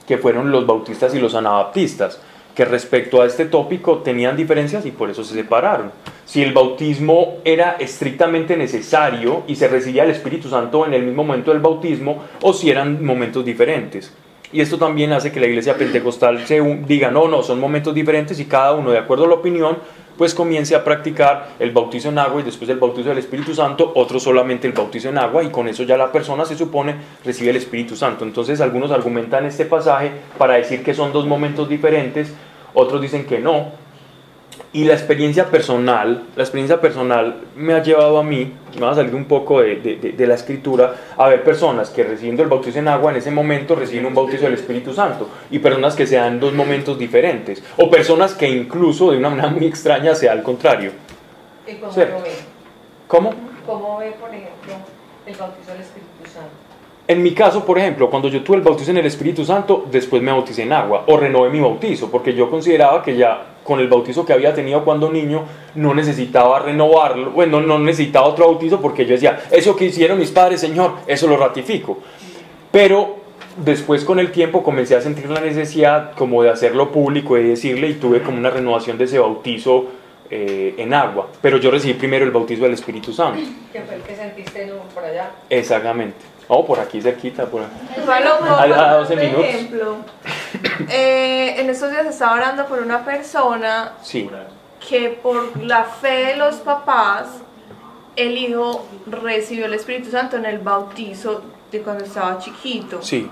que fueron los bautistas y los anabaptistas, que respecto a este tópico tenían diferencias y por eso se separaron. Si el bautismo era estrictamente necesario y se recibía el Espíritu Santo en el mismo momento del bautismo, o si eran momentos diferentes. Y esto también hace que la iglesia pentecostal se diga, no, no, son momentos diferentes y cada uno, de acuerdo a la opinión, pues comience a practicar el bautizo en agua y después el bautizo del Espíritu Santo, otro solamente el bautizo en agua y con eso ya la persona se supone recibe el Espíritu Santo. Entonces algunos argumentan este pasaje para decir que son dos momentos diferentes, otros dicen que no. Y la experiencia personal, la experiencia personal me ha llevado a mí, me va a salir un poco de, de- de- de la escritura, a ver personas que recibiendo el bautizo en agua en ese momento reciben un bautizo del Espíritu Santo y personas que se dan dos momentos diferentes o personas que incluso de una manera muy extraña sea al contrario. ¿Y cómo Cierto. lo ve? ¿Cómo? ¿Cómo ve, por ejemplo, el bautizo del Espíritu Santo? En mi caso, por ejemplo, cuando yo tuve el bautizo en el Espíritu Santo, después me bauticé en agua o renové mi bautizo, porque yo consideraba que ya con el bautizo que había tenido cuando niño no necesitaba renovarlo, bueno, no necesitaba otro bautizo porque yo decía, eso que hicieron mis padres, Señor, eso lo ratifico. Pero después con el tiempo comencé a sentir la necesidad como de hacerlo público y decirle y tuve como una renovación de ese bautizo eh, en agua, pero yo recibí primero el bautizo del Espíritu Santo. ¿Qué fue el que sentiste no, por allá? Exactamente. Oh, por aquí cerquita, por aquí. ¿puedo A- a poner 12 un minutos. ejemplo? Eh, en estos días estaba orando por una persona Sí. que por la fe de los papás, el hijo recibió el Espíritu Santo en el bautizo de cuando estaba chiquito. Sí.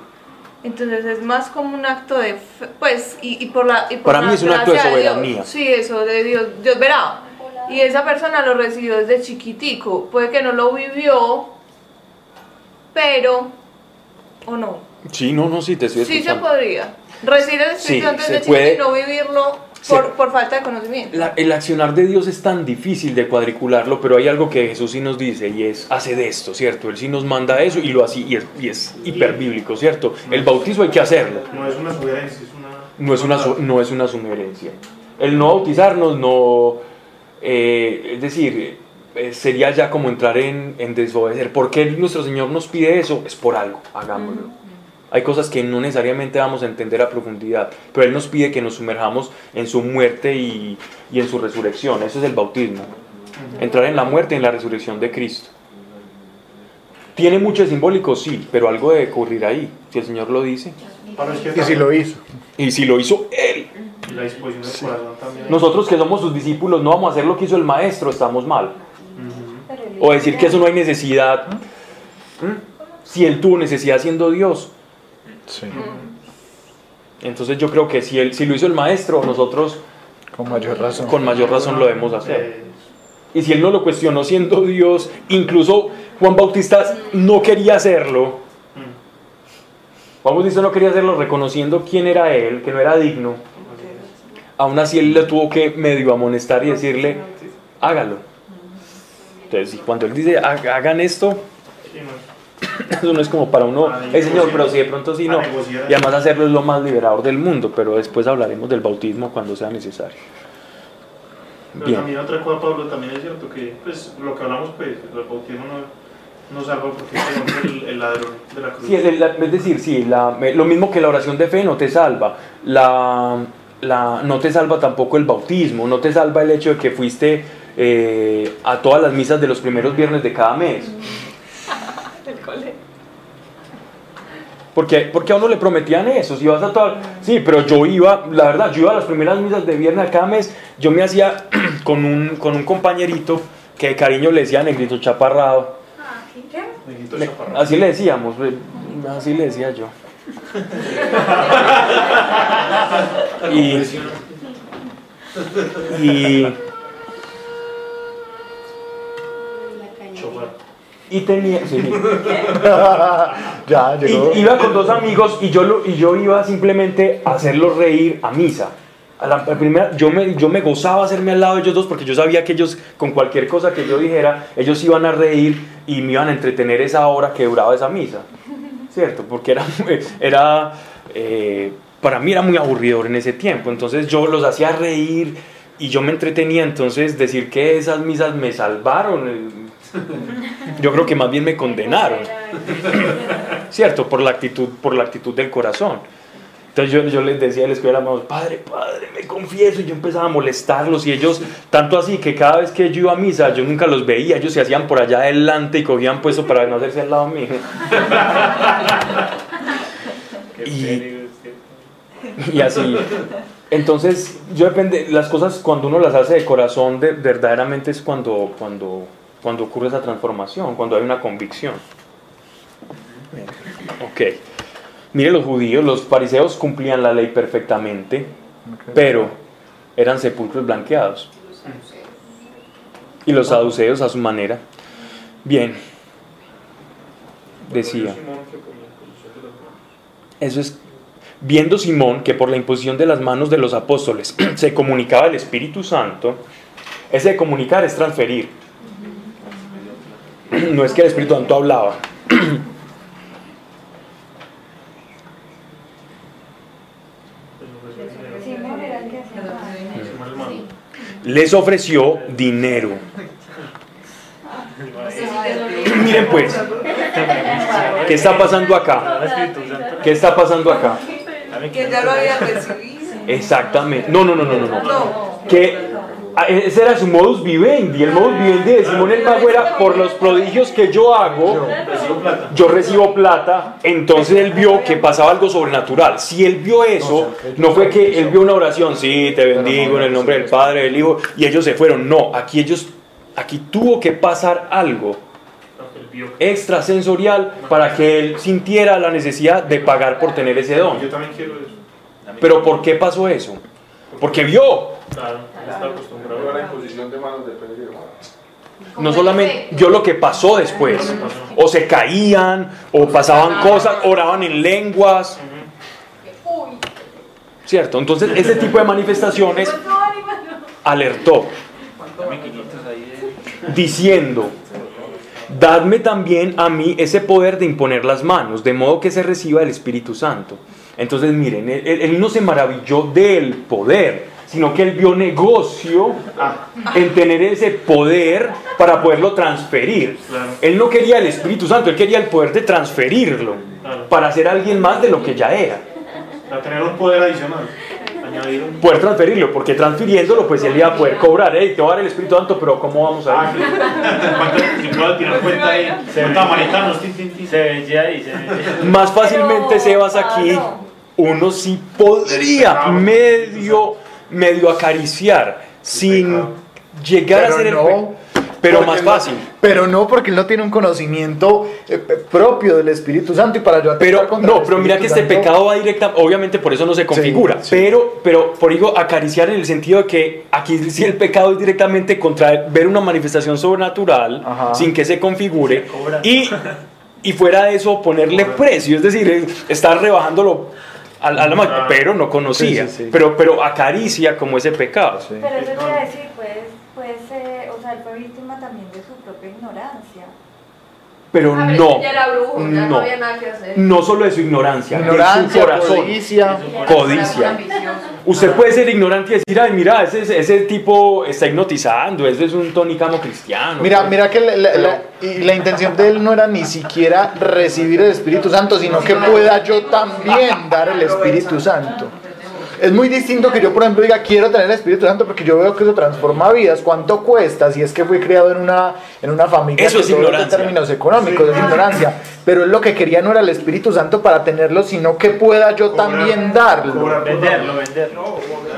Entonces es más como un acto de fe, pues, y, y por la... y por Para mí es un acto de soberanía. Sí, eso de Dios, Dios verá. Y esa persona lo recibió desde chiquitico. Puede que no lo vivió, pero, o no. Sí, no, no, sí, te estoy Sí se escuchando. podría. Recibir el Espíritu Sí, Santo se desde puede. y no vivirlo Se- por, por falta de conocimiento. La- el accionar de Dios es tan difícil de cuadricularlo, pero hay algo que Jesús sí nos dice y es, hace de esto, ¿cierto? Él sí nos manda eso y lo hace y es, y es hiperbíblico, ¿cierto? El bautizo hay que hacerlo, No es una sugerencia, es una. no es una, su- no es una sugerencia. El no bautizarnos no, eh, es decir, eh, sería ya como entrar en, en desobedecer. ¿Por qué nuestro Señor nos pide eso? Es por algo, hagámoslo. Hay cosas que no necesariamente vamos a entender a profundidad, pero Él nos pide que nos sumerjamos en su muerte y, y en su resurrección. Eso es el bautismo. Entrar en la muerte y en la resurrección de Cristo. ¿Tiene mucho de simbólico? Sí, pero algo debe ocurrir ahí, si el Señor lo dice. Para es que Y si lo hizo. Y si lo hizo Él. Y la disposición del corazón también. Nosotros que somos sus discípulos no vamos a hacer lo que hizo el Maestro, estamos mal. O decir que eso no hay necesidad. ¿Mm? Si Él tuvo necesidad siendo Dios. Sí. Entonces yo creo que si, él, si lo hizo el Maestro, nosotros Con mayor razón. con mayor razón lo debemos hacer. Y si Él no lo cuestionó siendo Dios, incluso Juan Bautista no quería hacerlo. Juan Bautista no quería hacerlo reconociendo quién era él, que no era digno. Aún así él le tuvo que medio amonestar y decirle, hágalo. Entonces, cuando él dice, hagan esto, eso no es como para uno, el Señor, pero si de pronto sí no. Y además hacerlo es lo más liberador del mundo, pero después hablaremos del bautismo cuando sea necesario. Pero también otra cosa, Pablo, también es cierto que pues, lo que hablamos, pues, el bautismo no, no salva porque es el, el, ladrón de la cruz. Sí, es, decir, sí, la, lo mismo que la oración de fe no te salva. La, la, no te salva tampoco el bautismo, no te salva el hecho de que fuiste eh, a todas las misas de los primeros viernes de cada mes. Porque, porque a uno le prometían eso, si vas a todas... Sí, pero yo iba, la verdad, yo iba a las primeras misas de viernes de cada mes, yo me hacía con un, con un compañerito que de cariño le decía negrito chaparrado. así le decíamos, así le decía yo. y, y y tenía ya, iba con dos amigos y yo y yo iba simplemente a hacerlos reír a misa. A la, primera yo me yo me gozaba hacerme al lado de ellos dos porque yo sabía que ellos con cualquier cosa que yo dijera ellos iban a reír y me iban a entretener esa hora que duraba esa misa. Cierto porque era era eh, para mí era muy aburridor en ese tiempo. Entonces yo los hacía reír y yo me entretenía. Entonces decir que esas misas me salvaron yo creo que más bien me condenaron, ¿cierto? Por la actitud, por la actitud del corazón. Entonces yo, yo les decía a la escuela, padre, padre, me confieso, y yo empezaba a molestarlos, y ellos, tanto así que cada vez que yo iba a misa, yo nunca los veía, ellos se hacían por allá adelante y cogían puesto para no hacerse al lado mío. y, y así. Entonces, yo depende, las cosas cuando uno las hace de corazón, de, verdaderamente es cuando, cuando, cuando ocurre esa transformación, cuando hay una convicción. Ok. Mire, los judíos, los fariseos cumplían la ley perfectamente, pero eran sepulcros blanqueados. Y los saduceos a su manera. Bien. Decía. Eso es. Viendo Simón que por la imposición de las manos de los apóstoles se comunicaba el Espíritu Santo, ese comunicar es transferir. no es que el Espíritu Santo hablaba. Les ofreció dinero. Miren pues, ¿qué está pasando acá? ¿Qué está pasando acá? Que ya lo había recibido. Exactamente. No, no, no, no, no. no. Que ese era su modus vivendi. El modus vivendi de Simón el Mago era por los prodigios que yo hago, yo recibo plata. Entonces él vio que pasaba algo sobrenatural. Si él vio eso, no fue que él vio una oración, sí, te bendigo en el nombre del Padre, del Hijo, y ellos se fueron. No, aquí ellos, aquí tuvo que pasar algo extrasensorial para que él sintiera la necesidad de pagar por tener ese don. Yo también quiero eso. Pero ¿por qué pasó eso? Porque vio. Claro, está acostumbrado a la imposición de manos de Pedro no solamente yo lo que pasó después, o se caían, o pasaban cosas, oraban en lenguas, ¿cierto? Entonces ese tipo de manifestaciones alertó, diciendo, dadme también a mí ese poder de imponer las manos, de modo que se reciba el Espíritu Santo. Entonces miren, él, no se maravilló del poder, sino que él vio negocio en tener ese poder para poderlo transferir. Él no quería el Espíritu Santo, él quería el poder de transferirlo para ser alguien más de lo que ya era. Para tener un poder adicional. Poder transferirlo, porque transfiriéndolo, pues él iba a poder cobrar. Hey, te va a dar el Espíritu Santo, pero ¿cómo vamos a ver? si puedo tirar cuenta ahí, se Más fácilmente, Sebas, aquí uno sí podría medio, medio acariciar sin llegar a ser el Pero Porque más no- fácil. pero no porque él no tiene un conocimiento eh, eh, propio del Espíritu Santo y para yo Pero no, pero mira que este pecado va directa, obviamente por eso no se configura, sí. pero, pero por digo acariciar en el sentido de que aquí sí el pecado es directamente contra ver una manifestación sobrenatural Ajá. sin que se configure y, y fuera de eso ponerle precio, es decir, es- estar rebajándolo a la ma- pero no conocía, Sí, sí, sí. Pero, pero acaricia como ese pecado. Sí. Pero eso quiere decir, pues, pues eh, o sea, él fue víctima también de su propia ignorancia. Pero A ver, no, ya era brujo, ya no no, había nada que hacer. no solo de su ignorancia, de su Ignorancia, corazón. codicia. Codicia. Usted puede ser ignorante y decir, ay, mira, ese, ese tipo está hipnotizando, ese es un tonicamo cristiano. Mira, pues. mira que la, la- Pero- la- y la intención de él no era ni siquiera recibir el Espíritu Santo, sino que pueda yo también dar el Espíritu Santo. Es muy distinto que yo, por ejemplo, diga quiero tener el Espíritu Santo porque yo veo que eso transforma vidas. ¿Cuánto cuesta si es que fui criado en una, en una familia Eso que es ignorancia. de términos económicos? Es ignorancia. Pero él lo que quería no era el Espíritu Santo para tenerlo, sino que pueda yo también darlo. Venderlo, venderlo. El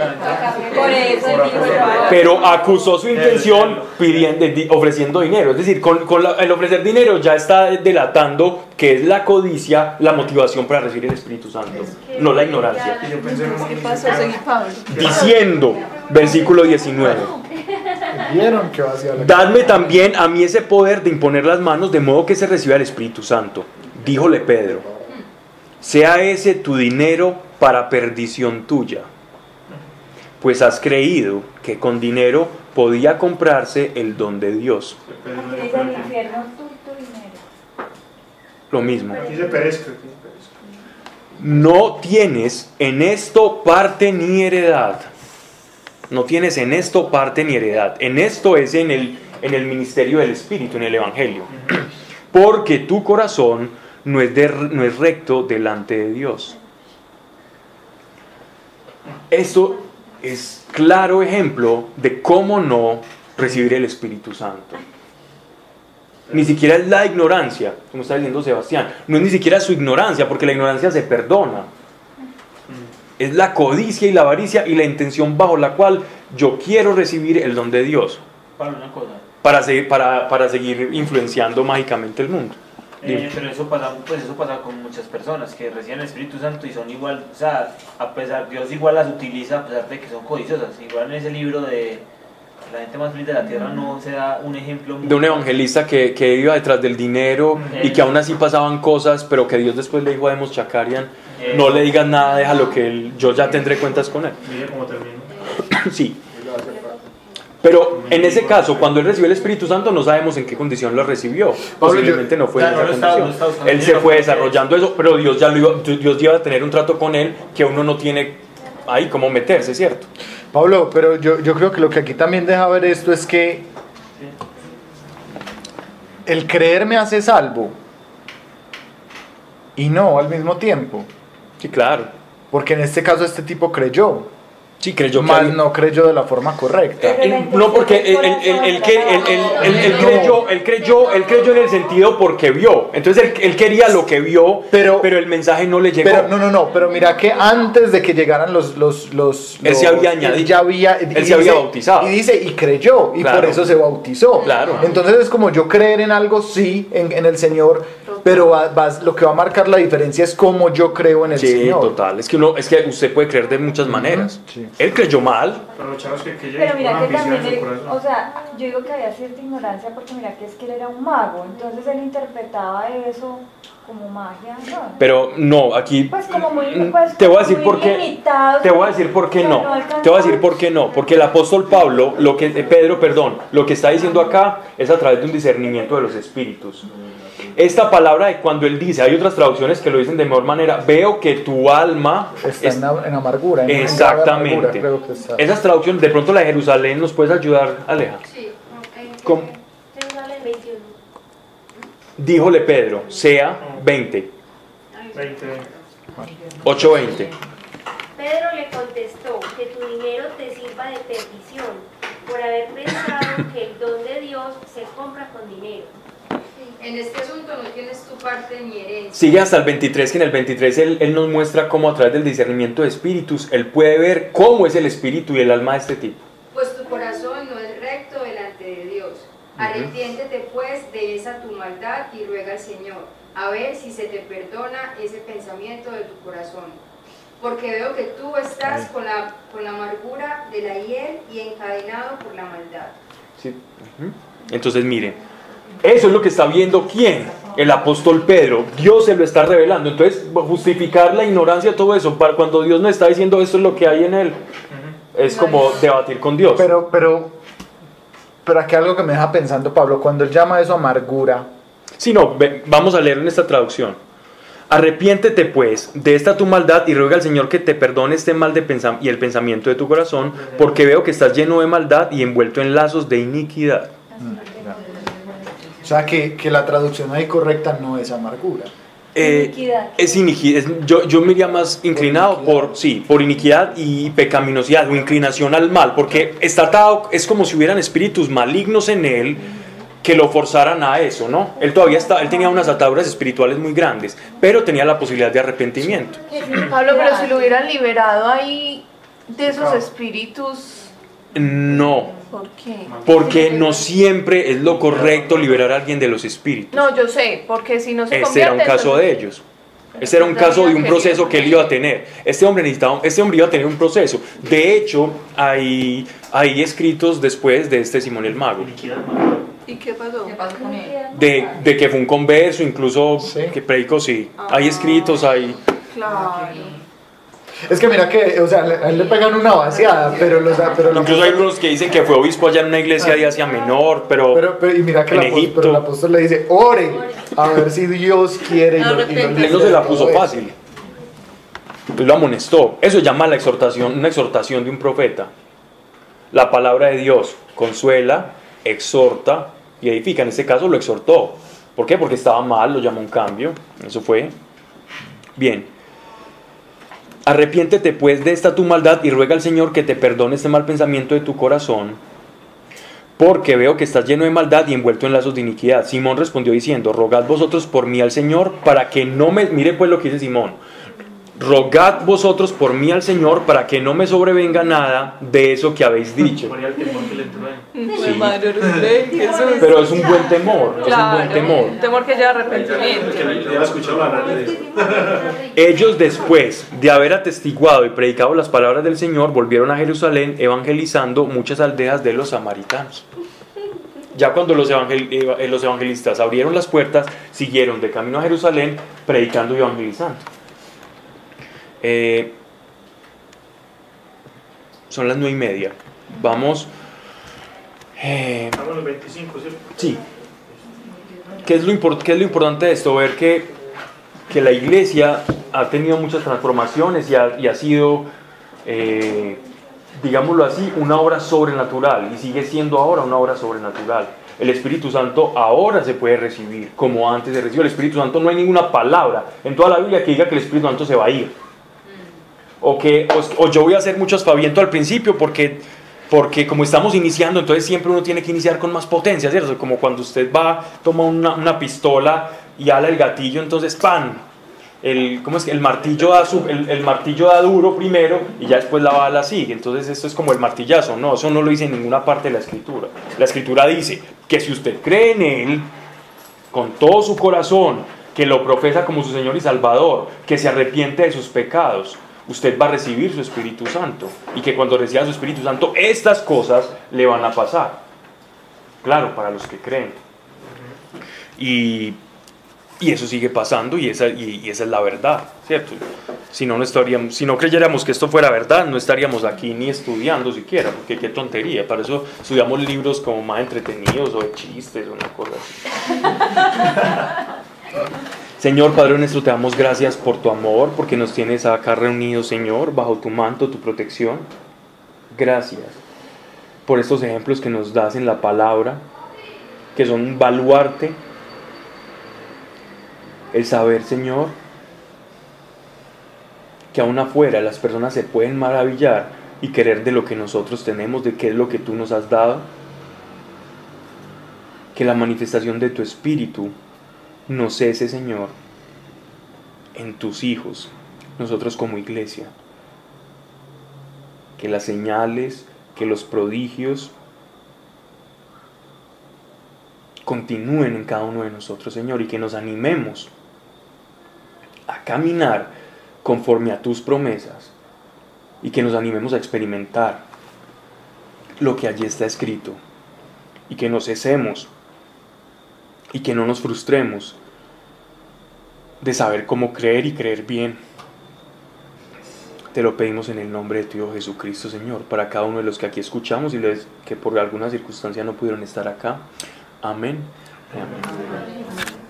Pero acusó su intención pidiendo, di- ofreciendo dinero. Es decir, con, con la- el ofrecer dinero ya está delatando que es la codicia la motivación para recibir el Espíritu Santo, no la ignorancia. Diciendo, versículo 19. ¿Vieron que vacía la Dadme también a mí ese poder de imponer las manos de modo que se reciba el Espíritu Santo. Díjole Pedro, sea ese tu dinero para perdición tuya, pues has creído que con dinero podía comprarse el don de Dios. Aquí dice el infierno, tú, tu dinero. Lo mismo. No tienes en esto parte ni heredad. No tienes en esto parte ni heredad. En esto es en el, en el ministerio del Espíritu, en el Evangelio. Porque tu corazón no es, de- no es recto delante de Dios. Esto es claro ejemplo de cómo no recibir el Espíritu Santo. Ni siquiera es la ignorancia, como está diciendo Sebastián. No es ni siquiera su ignorancia, porque la ignorancia se perdona. Es la codicia y la avaricia y la intención bajo la cual yo quiero recibir el don de Dios Pablo, una cosa. para seguir, para, para seguir influenciando mágicamente el mundo. Eh, pero eso pasa, pues eso pasa con muchas personas que reciben el Espíritu Santo y son igual, o sea, a pesar, Dios igual las utiliza a pesar de que son codiciosas. Igual en ese libro de La gente más feliz de la tierra no se da un ejemplo de un evangelista que, que iba detrás del dinero y que aún así pasaban cosas, pero que Dios después le dijo a Demos Chakarian, no le digas nada, déjalo que él- yo ya tendré cuentas con él. Mire cómo terminó. Sí. Pero en ese caso, cuando él recibió el Espíritu Santo, no sabemos en qué condición lo recibió. Posiblemente no fue en esa condición. Él se fue desarrollando eso, pero Dios ya lo iba, Dios iba a tener un trato con él que uno no tiene ahí cómo meterse, ¿cierto? Pablo, pero yo, yo creo que lo que aquí también deja ver esto es que el creer me hace salvo y no al mismo tiempo. Sí, claro. Porque en este caso este tipo creyó, Sí, creyó que había- no creyó de la forma correcta. No, porque él, creyó, él, creyó, él creyó en el sentido porque vio. Entonces él, él quería lo que vio, Pero- pero, el mensaje no le llegó. Pero no, no, no, pero mira que antes de que llegaran los... los, los Él se había añadido. él ya había, y Él se había bautizado. Y dice, y creyó, y Claro. por eso se bautizó. Claro. Entonces es como yo creer en algo, sí, en, en el Señor, pero va- va- lo que va a marcar la diferencia es cómo yo creo en el Sí, Señor. total. Es que uno, es que usted puede creer de muchas maneras. sí. Él creyó mal. Pero que, que Pero mira que también, él- o sea, yo digo que había cierta ignorancia porque mira que es que él era un mago, entonces él interpretaba eso como magia, ¿no? Pero no, aquí Pues como muy, Mm, pues, te voy a decir por qué. Te voy a decir por qué no. alcanzaba- Te voy a decir por qué no. Porque el apóstol Pablo, lo que eh, Pedro, perdón, lo que está diciendo acá es a través de un discernimiento de los espíritus. Esta palabra de cuando él dice, hay otras traducciones que lo dicen de mejor manera, veo que tu alma Está es- en, am- en amargura. en- en Exactamente. amargura, creo que está. Esas traducciones, de pronto la de Jerusalén, ¿nos puedes ayudar, Aleja? Sí. ¿Cómo? Jerusalén 21. Díjole Pedro, sea 20, 20, 8.20. Pedro le contestó que tu dinero te sirva de perdición por haber pensado que el don de Dios se compra con dinero. En este asunto no tienes tu parte ni herencia. Sigue hasta el 23, que en el 23 él, él nos muestra cómo a través del discernimiento de espíritus, él puede ver cómo es el espíritu y el alma de este tipo. Pues tu corazón no es recto delante de Dios. Arrepiéntete pues de esa tu maldad y ruega al Señor, a ver si se te perdona ese pensamiento de tu corazón. Porque veo que tú estás con la, con la amargura de la hiel y encadenado por la maldad. Sí. Entonces, mire, eso es lo que está viendo quién? El apóstol Pedro. Dios se lo está revelando. Entonces, justificar la ignorancia, todo eso, para cuando Dios no está diciendo esto es lo que hay en él, es como debatir con Dios. Pero, pero, pero aquí algo que me deja pensando, Pablo, cuando él llama eso amargura. Sí, no, vamos a leer en esta traducción. Arrepiéntete pues de esta tu maldad y ruega al Señor que te perdone este mal de y el pensamiento de tu corazón, porque veo que estás lleno de maldad y envuelto en lazos de iniquidad. O sea que, que la traducción ahí correcta no es amargura. Eh, es iniquidad. yo, yo me iría más inclinado por, sí, por iniquidad y pecaminosidad o inclinación al mal, porque está atado, es como si hubieran espíritus malignos en él que lo forzaran a eso, ¿no? Él todavía está, él tenía unas ataduras espirituales muy grandes, pero tenía la posibilidad de arrepentimiento. Pablo, pero si lo hubieran liberado ahí de esos espíritus. No, ¿Por qué? Porque no siempre es lo correcto liberar a alguien de los espíritus. No, yo sé, porque si no se Este era un caso de ellos. Este era un caso de un proceso que él iba a tener. Este hombre necesitaba, este hombre iba a tener un proceso. De hecho, hay, hay escritos después de este Simón el Mago. ¿Y qué pasó? ¿Qué pasó con él? De, de que fue un converso, incluso que predicó, sí. Hay escritos, hay... Claro. Es que mira que, o sea, a él le pegan una vaciada, pero los... Pero Incluso hay unos que dicen que fue obispo allá en una iglesia de Asia Menor, pero, pero, y mira que en el apóstol, pero el apóstol le dice, ore, a ver si Dios quiere. Y lo, y lo Él no se la puso fácil. Él lo amonestó. Eso se llama la exhortación, una exhortación de un profeta. La palabra de Dios consuela, exhorta y edifica. En este caso lo exhortó. ¿Por qué? Porque estaba mal, lo llamó un cambio. Eso fue. Bien. Arrepiéntete pues de esta tu maldad y ruega al Señor que te perdone este mal pensamiento de tu corazón, porque veo que estás lleno de maldad y envuelto en lazos de iniquidad. Simón respondió diciendo, rogad vosotros por mí al Señor para que no me... Mire pues lo que dice Simón. Rogad vosotros por mí al Señor para que no me sobrevenga nada de eso que habéis dicho. Sí. Pero es un buen temor, es un buen temor. Temor que lleva arrepentimiento. Ellos después de haber atestiguado y predicado las palabras del Señor, volvieron a Jerusalén evangelizando muchas aldeas de los samaritanos. Ya cuando los, evangel eh, los evangelistas abrieron las puertas, siguieron de camino a Jerusalén predicando y evangelizando. Eh, son las nueve y media. Vamos. Eh, Estamos los 25, ¿cierto? Sí. ¿Qué es lo, import- qué es lo importante de esto? Ver que, que la iglesia ha tenido muchas transformaciones y ha, y ha sido, eh, digámoslo así, una obra sobrenatural y sigue siendo ahora una obra sobrenatural. El Espíritu Santo ahora se puede recibir como antes se recibió. El Espíritu Santo no hay ninguna palabra en toda la Biblia que diga que el Espíritu Santo se va a ir. O que o, o yo voy a hacer mucho aspaviento al principio porque porque como estamos iniciando, entonces siempre uno tiene que iniciar con más potencia, ¿cierto? Como cuando usted va, toma una, una pistola y ala el gatillo, entonces ¡pam! El, ¿cómo es? el, martillo da su- el, el martillo da duro primero y ya después la bala sigue. Entonces esto es como el martillazo. No, eso no lo dice en ninguna parte de la escritura. La escritura dice que si usted cree en Él, con todo su corazón, que lo profesa como su Señor y Salvador, que se arrepiente de sus pecados, usted va a recibir su Espíritu Santo. Y que cuando reciba su Espíritu Santo, estas cosas le van a pasar. Claro, para los que creen. Y, y eso sigue pasando y esa, y, y esa es la verdad, ¿cierto? Si no, no estaríamos, si no creyéramos que esto fuera verdad, no estaríamos aquí ni estudiando siquiera, porque qué tontería. Para eso estudiamos libros como más entretenidos o de chistes o una cosa así. Señor Padre nuestro, te damos gracias por tu amor, porque nos tienes acá reunidos, Señor, bajo tu manto, tu protección. Gracias por estos ejemplos que nos das en la palabra, que son un baluarte. El saber, Señor, que aún afuera las personas se pueden maravillar y querer de lo que nosotros tenemos, de qué es lo que tú nos has dado. Que la manifestación de tu espíritu no cese, Señor, en tus hijos, nosotros como iglesia. Que las señales, que los prodigios, continúen en cada uno de nosotros, Señor, y que nos animemos a caminar conforme a tus promesas y que nos animemos a experimentar lo que allí está escrito y que nos cesemos y que no nos frustremos de saber cómo creer y creer bien. Te lo pedimos en el nombre de tu Hijo Jesucristo, Señor, para cada uno de los que aquí escuchamos y los que por alguna circunstancia no pudieron estar acá. Amén. Amén.